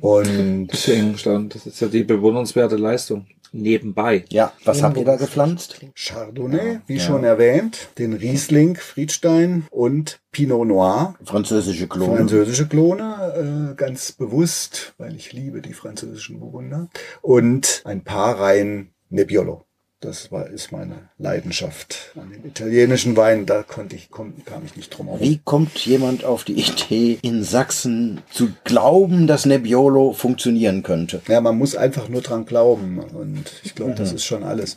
[SPEAKER 4] Und
[SPEAKER 3] Deswegen stand, das ist ja die bewundernswerte Leistung. Nebenbei.
[SPEAKER 1] Ja, was habt ihr da gepflanzt?
[SPEAKER 4] Chardonnay, wie schon erwähnt, den Riesling, Friedstein und Pinot Noir.
[SPEAKER 1] Französische Klone.
[SPEAKER 4] Französische Klone, äh, ganz bewusst, weil ich liebe die französischen Burgunder. Und ein paar Reihen Nebbiolo. Das war, ist meine Leidenschaft an den italienischen Weinen. Da konnte ich, komm, kam ich nicht drum herum.
[SPEAKER 1] Wie kommt jemand auf die Idee, in Sachsen zu glauben, dass Nebbiolo funktionieren könnte?
[SPEAKER 4] Ja, man muss einfach nur dran glauben. Und ich glaube, das ist schon alles.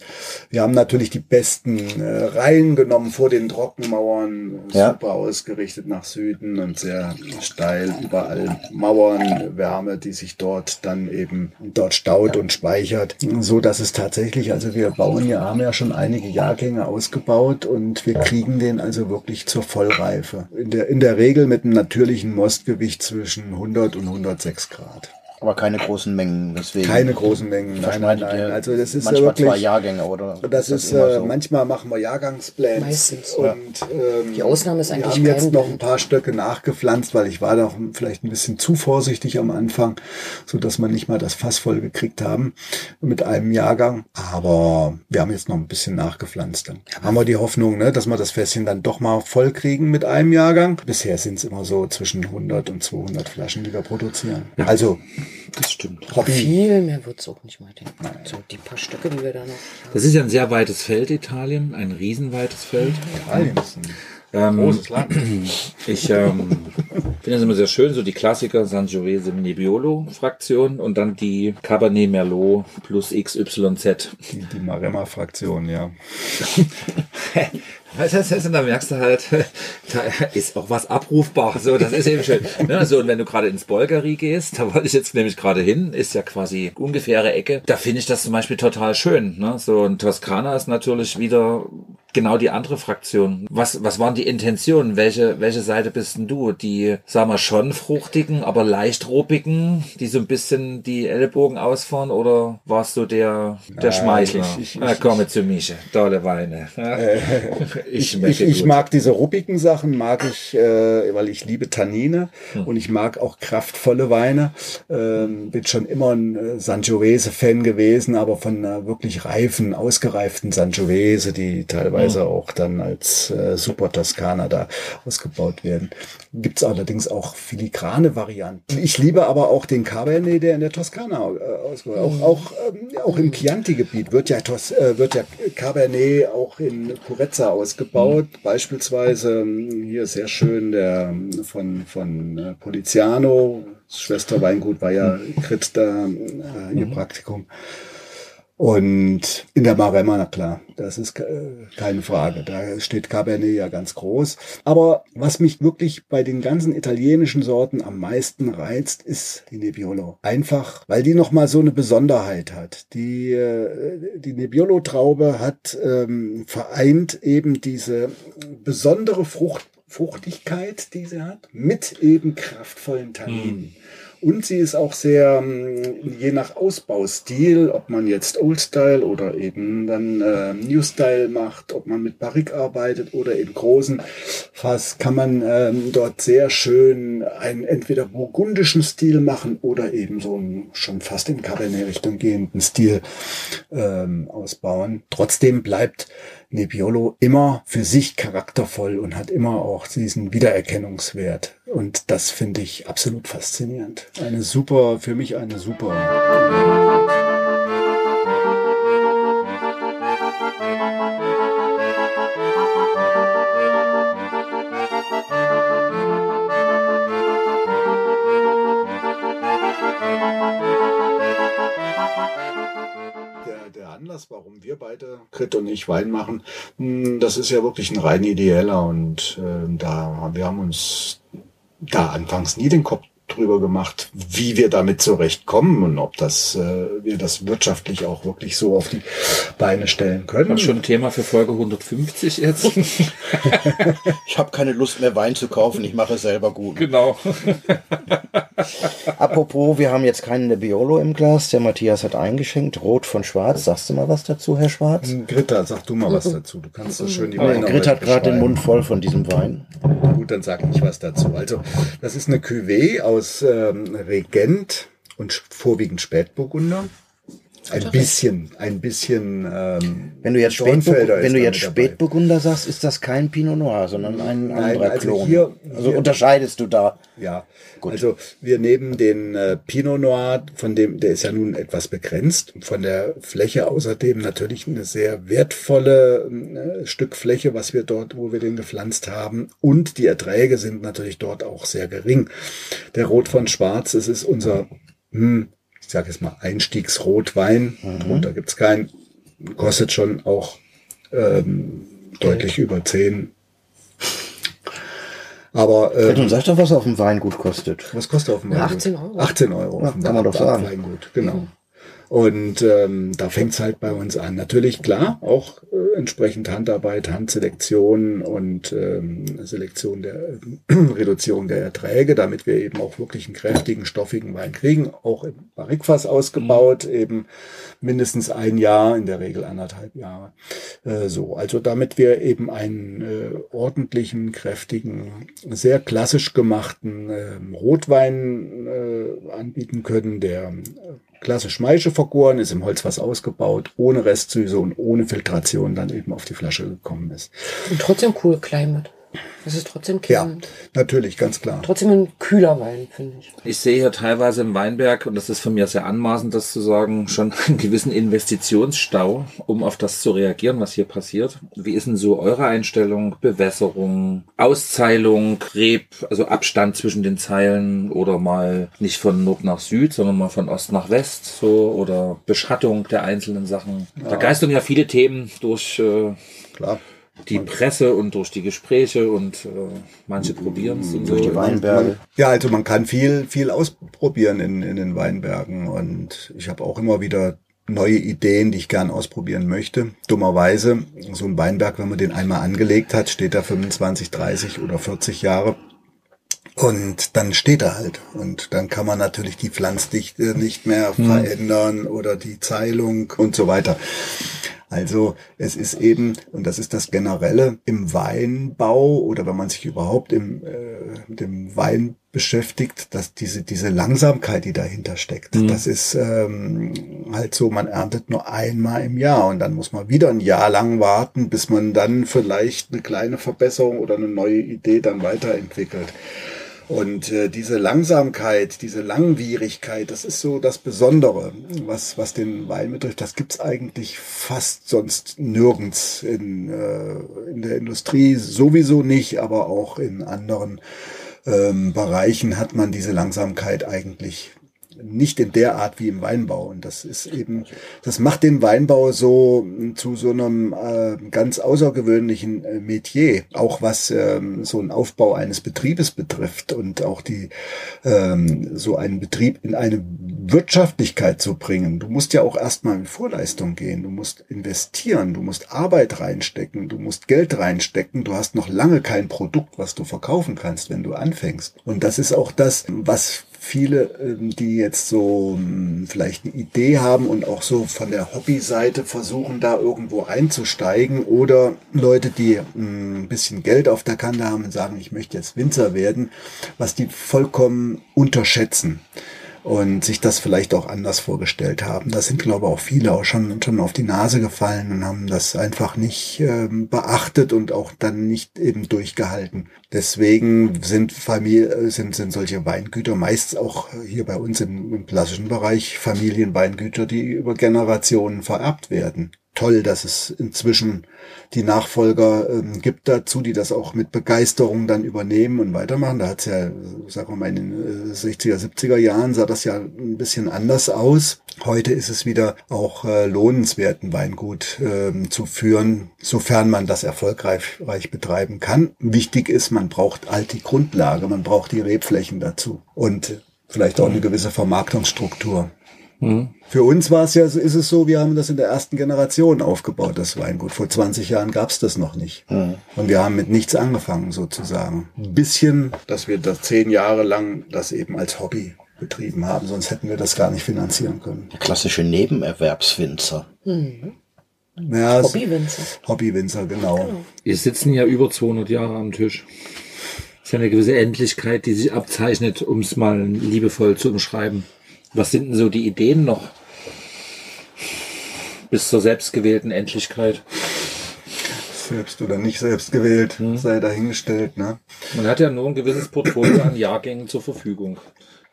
[SPEAKER 4] Wir haben natürlich die besten äh, Reihen genommen vor den Trockenmauern,
[SPEAKER 1] Ja.
[SPEAKER 4] super ausgerichtet nach Süden und sehr steil, überall Mauern, Wärme, die sich dort dann eben dort staut und speichert. So dass es tatsächlich, also wir bauen ja, haben ja schon einige Jahrgänge ausgebaut und wir kriegen den also wirklich zur Vollreife. In der, in der Regel mit einem natürlichen Mostgewicht zwischen 100 und 106 Grad.
[SPEAKER 1] Aber keine großen Mengen, deswegen.
[SPEAKER 4] Keine großen Mengen, nein, nein, nein. Also das ist ja
[SPEAKER 1] manchmal zwei
[SPEAKER 4] wirklich,
[SPEAKER 1] Jahrgänge, oder?
[SPEAKER 4] das ist,
[SPEAKER 1] immer
[SPEAKER 4] äh,
[SPEAKER 1] so?
[SPEAKER 4] manchmal machen wir Jahrgangsblends.
[SPEAKER 2] Meistens,
[SPEAKER 4] Und,
[SPEAKER 2] ja.
[SPEAKER 4] ähm,
[SPEAKER 2] Die Ausnahme ist
[SPEAKER 4] wir
[SPEAKER 2] eigentlich
[SPEAKER 4] haben jetzt noch ein paar Stöcke nachgepflanzt, weil ich war doch vielleicht ein bisschen zu vorsichtig am Anfang, so dass wir nicht mal das Fass voll gekriegt haben mit einem Jahrgang. Aber wir haben jetzt noch ein bisschen nachgepflanzt. Dann haben wir die Hoffnung, ne, dass wir das Fässchen dann doch mal voll kriegen mit einem Jahrgang. Bisher sind es immer so zwischen 100 und 200 Flaschen, die wir produzieren. Also
[SPEAKER 3] Das stimmt.
[SPEAKER 4] Hobby.
[SPEAKER 2] Viel mehr wird's auch nicht mal denken. So die paar Stücke, die wir da noch haben.
[SPEAKER 3] Das ist ja ein sehr weites Feld, Italien. Ein riesenweites Feld.
[SPEAKER 4] Italien ist ein
[SPEAKER 3] Ähm,
[SPEAKER 5] Großes Land.
[SPEAKER 3] Ich ähm, finde es immer sehr schön, so die Klassiker Sangiovese Nebbiolo Fraktion und dann die Cabernet Merlot plus XYZ.
[SPEAKER 4] Die, die Maremma-Fraktion, ja.
[SPEAKER 3] Das heißt, und da merkst du halt, da ist auch was abrufbar. So, das ist eben schön. Ne? So, und wenn du gerade ins Bolgari gehst, da wollte ich jetzt nämlich gerade hin, ist ja quasi ungefähre Ecke. Da finde ich das zum Beispiel total schön. Ne? So, und Toskana ist natürlich wieder genau die andere Fraktion. Was, was waren die Intentionen? Welche, welche Seite bist denn du? Die, sagen wir, schon fruchtigen, aber leicht ruppigen, die so ein bisschen die Ellbogen ausfahren, oder warst du der, der Schmeichler?
[SPEAKER 4] ich- ich-
[SPEAKER 3] ah, komme zu Mische, tolle Weine. Ja. ich,
[SPEAKER 4] Ich, ich mag diese ruppigen Sachen, mag ich, äh, weil ich liebe Tannine und ich mag auch kraftvolle Weine. Ähm, bin schon immer ein äh, Sangiovese-Fan gewesen, aber von einer wirklich reifen, ausgereiften Sangiovese, die teilweise auch dann als äh, Super Toskana da ausgebaut werden. Gibt's allerdings auch filigrane Varianten. Ich liebe aber auch den Cabernet, der in der Toskana äh, ausgebaut Auch, auch, ähm, auch im Chianti-Gebiet wird ja, Tos, äh, wird ja Cabernet auch in Curezza ausgebaut. Beispielsweise ähm, hier sehr schön der von, von äh, Poliziano, Schwester Weingut war ja Krit da äh, ihr Praktikum. Und in der Maremma, na klar, das ist keine Frage. Da steht Cabernet ja ganz groß. Aber was mich wirklich bei den ganzen italienischen Sorten am meisten reizt, ist die Nebbiolo. Einfach, weil die nochmal so eine Besonderheit hat. Die, äh, die Nebbiolo-Traube hat ähm, vereint eben diese besondere Frucht, Fruchtigkeit, die sie hat, mit eben kraftvollen Tanninen. Und sie ist auch sehr, ähm, je nach Ausbaustil, ob man jetzt Old Style oder eben dann äh, New Style macht, ob man mit Barrique arbeitet oder im großen Fass, kann man ähm, dort sehr schön einen entweder burgundischen Stil machen oder eben so einen schon fast in Cabernet-Richtung gehenden Stil ähm, ausbauen. Trotzdem bleibt Nebbiolo immer für sich charaktervoll und hat immer auch diesen Wiedererkennungswert. Und das finde ich absolut faszinierend. Eine super, für mich eine super. Krit und ich, Wein machen, mh, das ist ja wirklich ein rein ideeller und äh, da wir haben uns da anfangs nie den Kopf drüber gemacht, wie wir damit zurechtkommen und ob das äh, wir das wirtschaftlich auch wirklich so auf die Beine stellen können.
[SPEAKER 3] Noch schon ein Thema für Folge 150 jetzt.
[SPEAKER 1] Ich habe keine Lust mehr Wein zu kaufen, ich mache es selber gut.
[SPEAKER 3] genau.
[SPEAKER 1] Apropos, wir haben jetzt keinen Nebbiolo im Glas, der Matthias hat eingeschenkt, rot von schwarz. Sagst du mal was dazu, Herr Schwarz?
[SPEAKER 4] Greta, sag du mal was dazu. Du kannst das schön die
[SPEAKER 1] Oh,
[SPEAKER 4] Weine heute
[SPEAKER 1] hat gerade den. Mund voll von diesem Wein.
[SPEAKER 4] Gut, dann sag ich was dazu. Also, das ist eine Cuvée aus ähm, Regent und vorwiegend Spätburgunder. Ein bisschen, ein bisschen. Ähm,
[SPEAKER 1] Wenn du jetzt, Spätburg
[SPEAKER 4] ist
[SPEAKER 1] wenn du jetzt
[SPEAKER 4] mit dabei.
[SPEAKER 1] Spätburgunder sagst, ist das kein Pinot Noir, sondern ein
[SPEAKER 4] Nein,
[SPEAKER 1] anderer
[SPEAKER 4] also
[SPEAKER 1] Klon.
[SPEAKER 4] hier-
[SPEAKER 1] also
[SPEAKER 4] hier-
[SPEAKER 1] unterscheidest du da.
[SPEAKER 4] Ja, also wir nehmen den äh, Pinot Noir, von dem, der ist ja nun etwas begrenzt, von der Fläche außerdem natürlich eine sehr wertvolle äh, Stück Fläche, was wir dort, wo wir den gepflanzt haben. Und die Erträge sind natürlich dort auch sehr gering. Der Rot von Schwarz, es ist unser, hm, ich sage jetzt mal Einstiegsrotwein, drunter gibt's keinen, kostet schon auch ähm, deutlich über 10. Aber ähm,
[SPEAKER 1] Du sag doch, was auf dem Wein gut kostet.
[SPEAKER 4] was kostet auf dem
[SPEAKER 2] Ja,
[SPEAKER 4] Weingut?
[SPEAKER 2] 18 Euro.
[SPEAKER 4] 18 Euro.
[SPEAKER 1] Ja,
[SPEAKER 4] auf dem
[SPEAKER 1] kann man doch
[SPEAKER 4] Weingut,
[SPEAKER 1] sagen.
[SPEAKER 4] Weingut, genau. Und ähm, da fängt's halt bei uns an. Natürlich, klar, auch äh, entsprechend Handarbeit, Handselektion und ähm, Selektion der äh, Reduzierung der Erträge, damit wir eben auch wirklich einen kräftigen, stoffigen Wein kriegen. Auch im Barrikfass ausgebaut, eben mindestens ein Jahr, in der Regel anderthalb Jahre. Äh, so, also damit wir eben einen äh, ordentlichen, kräftigen, sehr klassisch gemachten ähm, Rotwein äh, anbieten können, der äh, klassisch Maische vergoren ist, im Holzfass ausgebaut, ohne Restsüße und ohne Filtration dann eben auf die Flasche gekommen ist.
[SPEAKER 2] Und trotzdem cool Climate. Das ist trotzdem
[SPEAKER 4] Ja,
[SPEAKER 2] kein,
[SPEAKER 4] natürlich, ganz klar.
[SPEAKER 2] trotzdem ein kühler Wein, finde ich.
[SPEAKER 3] Ich sehe hier teilweise im Weinberg, und das ist von mir sehr anmaßend, das zu sagen, schon einen gewissen Investitionsstau, um auf das zu reagieren, was hier passiert. Wie ist denn so eure Einstellung? Bewässerung, Auszeilung, Reb, also Abstand zwischen den Zeilen oder mal nicht von Nord nach Süd, sondern mal von Ost nach West, so, oder Beschattung der einzelnen Sachen. Da geistern ja viele Themen durch, äh,
[SPEAKER 4] Klar.
[SPEAKER 3] Die Presse und durch die Gespräche und äh, manche probieren es und so.
[SPEAKER 1] Durch die Weinberge.
[SPEAKER 4] Ja, also man kann viel, viel ausprobieren in, in den Weinbergen und ich habe auch immer wieder neue Ideen, die ich gern ausprobieren möchte. Dummerweise, so ein Weinberg, wenn man den einmal angelegt hat, steht da 25, 30 oder 40 Jahre. Und dann steht er halt. Und dann kann man natürlich die Pflanzdichte nicht mehr verändern oder die Zeilung und so weiter. Also es ist eben, und das ist das Generelle im Weinbau oder wenn man sich überhaupt im, äh, mit dem Wein beschäftigt, dass diese, diese Langsamkeit, die dahinter steckt, das ist ähm, halt so, man erntet nur einmal im Jahr und dann muss man wieder ein Jahr lang warten, bis man dann vielleicht eine kleine Verbesserung oder eine neue Idee dann weiterentwickelt. Und äh, diese Langsamkeit, diese Langwierigkeit, das ist so das Besondere, was, was den Wein betrifft. Das gibt's eigentlich fast sonst nirgends in, äh, in der Industrie, sowieso nicht, aber auch in anderen ähm, Bereichen hat man diese Langsamkeit eigentlich nicht in der Art wie im Weinbau. Und das ist eben, das macht den Weinbau so zu so einem äh, ganz außergewöhnlichen äh, Metier, auch was ähm, so einen Aufbau eines Betriebes betrifft und auch die ähm, so einen Betrieb in eine Wirtschaftlichkeit zu bringen. Du musst ja auch erstmal in Vorleistung gehen, du musst investieren, du musst Arbeit reinstecken, du musst Geld reinstecken, du hast noch lange kein Produkt, was du verkaufen kannst, wenn du anfängst. Und das ist auch das, was viele, ähm, die jetzt so ähm, vielleicht eine Idee haben und auch so von der Hobbyseite versuchen, da irgendwo einzusteigen oder Leute, die ähm, ein bisschen Geld auf der Kante haben und sagen, ich möchte jetzt Winzer werden, was die vollkommen unterschätzen. Und sich das vielleicht auch anders vorgestellt haben. Da sind, glaube ich, auch viele auch schon, schon auf die Nase gefallen und haben das einfach nicht ähm, beachtet und auch dann nicht eben durchgehalten. Deswegen sind Familie, sind, sind solche Weingüter meist auch hier bei uns im, im klassischen Bereich Familienweingüter, die über Generationen vererbt werden toll, dass es inzwischen die Nachfolger ähm, gibt dazu, die das auch mit Begeisterung dann übernehmen und weitermachen. Da hat es ja, sagen wir mal, in den 60er, äh, 70er Jahren sah das ja ein bisschen anders aus. Heute ist es wieder auch äh, lohnenswert, ein Weingut ähm, zu führen, sofern man das erfolgreich betreiben kann. Wichtig ist, man braucht halt die Grundlage, man braucht die Rebflächen dazu und vielleicht auch eine gewisse Vermarktungsstruktur. Mhm. Für uns war es ja, ist es so, wir haben das in der ersten Generation aufgebaut, das Weingut. Vor 20 Jahren gab es das noch nicht. Mhm. Und wir haben mit nichts angefangen, sozusagen. Ein bisschen, dass wir das zehn Jahre lang das eben als Hobby betrieben haben, sonst hätten wir das gar nicht finanzieren können.
[SPEAKER 1] Der klassische Nebenerwerbswinzer.
[SPEAKER 2] Mhm. Ja, Hobbywinzer.
[SPEAKER 4] Hobbywinzer, genau. genau.
[SPEAKER 3] Wir sitzen ja über 200 Jahre am Tisch. Das ist ja eine gewisse Endlichkeit, die sich abzeichnet, um es mal liebevoll zu umschreiben. Was sind denn so die Ideen noch? Bis zur selbstgewählten Endlichkeit.
[SPEAKER 4] Selbst oder nicht selbst gewählt, hm. sei dahingestellt. Ne?
[SPEAKER 3] Man hat ja nur ein gewisses Portfolio an Jahrgängen zur Verfügung.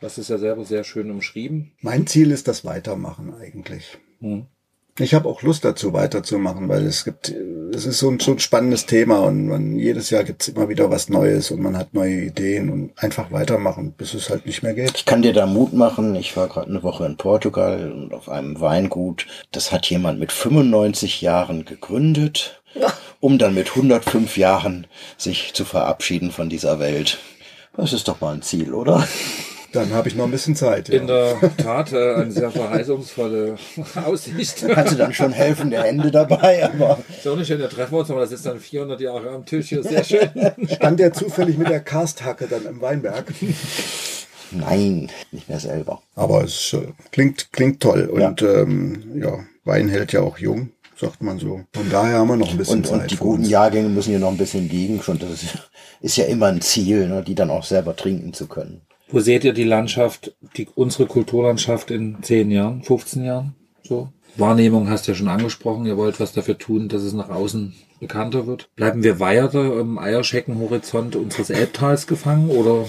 [SPEAKER 3] Das ist ja selber sehr schön umschrieben.
[SPEAKER 4] Mein Ziel ist das Weitermachen eigentlich. Hm. Ich habe auch Lust dazu weiterzumachen, weil es gibt, es ist so ein, so ein spannendes Thema und man, jedes Jahr gibt's immer wieder was Neues und man hat neue Ideen und einfach weitermachen, bis es halt nicht mehr geht.
[SPEAKER 1] Ich kann dir da Mut machen. Ich war gerade eine Woche in Portugal und auf einem Weingut. Das hat jemand mit 95 Jahren gegründet, um dann mit 105 Jahren sich zu verabschieden von dieser Welt. Das ist doch mal ein Ziel, oder?
[SPEAKER 4] Dann habe ich noch ein bisschen Zeit.
[SPEAKER 3] Ja. In der Tat äh, eine sehr verheißungsvolle Aussicht.
[SPEAKER 1] Hatte dann schon helfende Hände dabei, aber.
[SPEAKER 3] So nicht schön, da treffen wir uns, aber das ist dann 400 Jahre am Tisch hier, sehr schön.
[SPEAKER 4] Stand der zufällig mit der Karsthacke dann im Weinberg?
[SPEAKER 1] Nein, nicht mehr selber.
[SPEAKER 4] Aber es äh, klingt, klingt toll und ja. Ähm, ja, Wein hält ja auch jung sagt man so. Von daher haben wir noch ein bisschen
[SPEAKER 1] und,
[SPEAKER 4] Zeit.
[SPEAKER 1] Und die guten uns. Jahrgänge müssen hier noch ein bisschen liegen. Schon, das ist, ist ja immer ein Ziel, ne, die dann auch selber trinken zu können.
[SPEAKER 3] Wo seht ihr die Landschaft, die, unsere Kulturlandschaft in 10 Jahren, 15 Jahren? So? Wahrnehmung hast du ja schon angesprochen. Ihr wollt was dafür tun, dass es nach außen bekannter wird. Bleiben wir weiter im Eierscheckenhorizont unseres Elbtals gefangen oder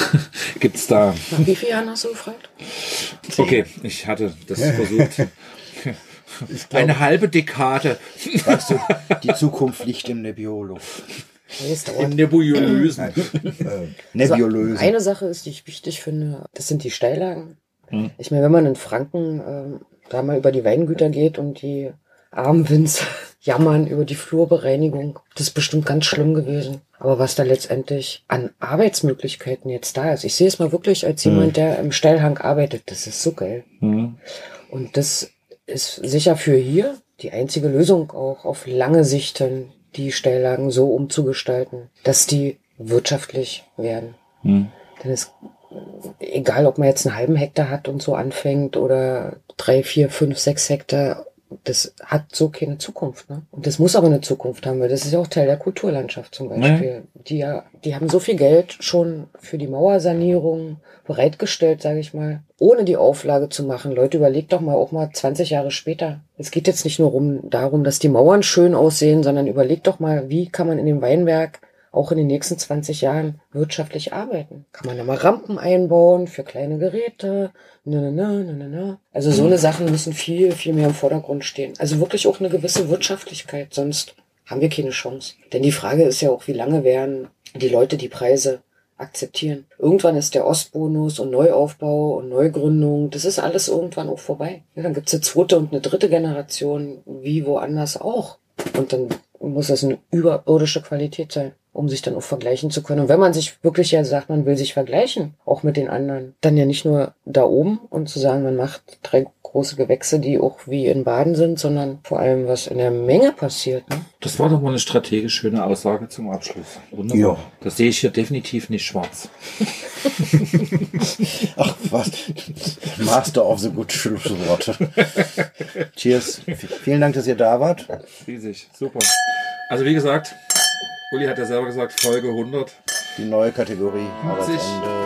[SPEAKER 3] gibt's da?
[SPEAKER 2] Nach wie vielen Jahren hast du gefragt?
[SPEAKER 3] Okay, ich hatte das versucht. Glaub, Eine halbe Dekade.
[SPEAKER 1] Weißt du, die Zukunft liegt im Nebbiolo.
[SPEAKER 3] In Nebulösen.
[SPEAKER 2] Nebulösen. Also eine Sache ist, die ich wichtig finde, das sind die Steillagen. Hm. Ich meine, wenn man in Franken äh, da mal über die Weingüter geht und die armen Winzer jammern über die Flurbereinigung, das ist bestimmt ganz schlimm gewesen. Aber was da letztendlich an Arbeitsmöglichkeiten jetzt da ist, ich sehe es mal wirklich als hm. jemand, der im Steilhang arbeitet, das ist so geil. Hm. Und das ist sicher für hier die einzige Lösung auch auf lange Sicht die Stelllagen so umzugestalten, dass die wirtschaftlich werden. Hm. Denn es, egal ob man jetzt einen halben Hektar hat und so anfängt oder drei, vier, fünf, sechs Hektar, das hat so keine Zukunft. Ne? Und das muss aber eine Zukunft haben, weil das ist ja auch Teil der Kulturlandschaft zum Beispiel. Nee. Die ja, die haben so viel Geld schon für die Mauersanierung bereitgestellt, sage ich mal, ohne die Auflage zu machen. Leute, überlegt doch mal auch mal 20 Jahre später. Es geht jetzt nicht nur um, darum, dass die Mauern schön aussehen, sondern überlegt doch mal, wie kann man in dem Weinberg auch in den nächsten 20 Jahren wirtschaftlich arbeiten. Kann man da mal Rampen einbauen für kleine Geräte? Na, na, na, na, na. Also so eine Sachen müssen viel, viel mehr im Vordergrund stehen. Also wirklich auch eine gewisse Wirtschaftlichkeit, sonst haben wir keine Chance. Denn die Frage ist ja auch, wie lange werden die Leute die Preise akzeptieren. Irgendwann ist der Ostbonus und Neuaufbau und Neugründung, das ist alles irgendwann auch vorbei. Ja, dann gibt's eine zweite und eine dritte Generation, wie woanders auch. Und dann muss das eine überirdische Qualität sein um sich dann auch vergleichen zu können. Und wenn man sich wirklich ja sagt, man will sich vergleichen, auch mit den anderen, dann ja nicht nur da oben und zu sagen, man macht drei große Gewächse, die auch wie in Baden sind, sondern vor allem, was in der Menge passiert. Ne?
[SPEAKER 3] Das war doch mal eine strategisch schöne Aussage zum Abschluss. Wunderbar. Ja. Das sehe ich hier definitiv nicht schwarz.
[SPEAKER 1] Ach was. Master of the Good Schlussworte. Cheers. Vielen Dank, dass ihr da wart.
[SPEAKER 3] Riesig. Super. Also wie gesagt, Uli hat ja selber gesagt, Folge 100.
[SPEAKER 1] Die neue Kategorie. 50. Arbeitsende.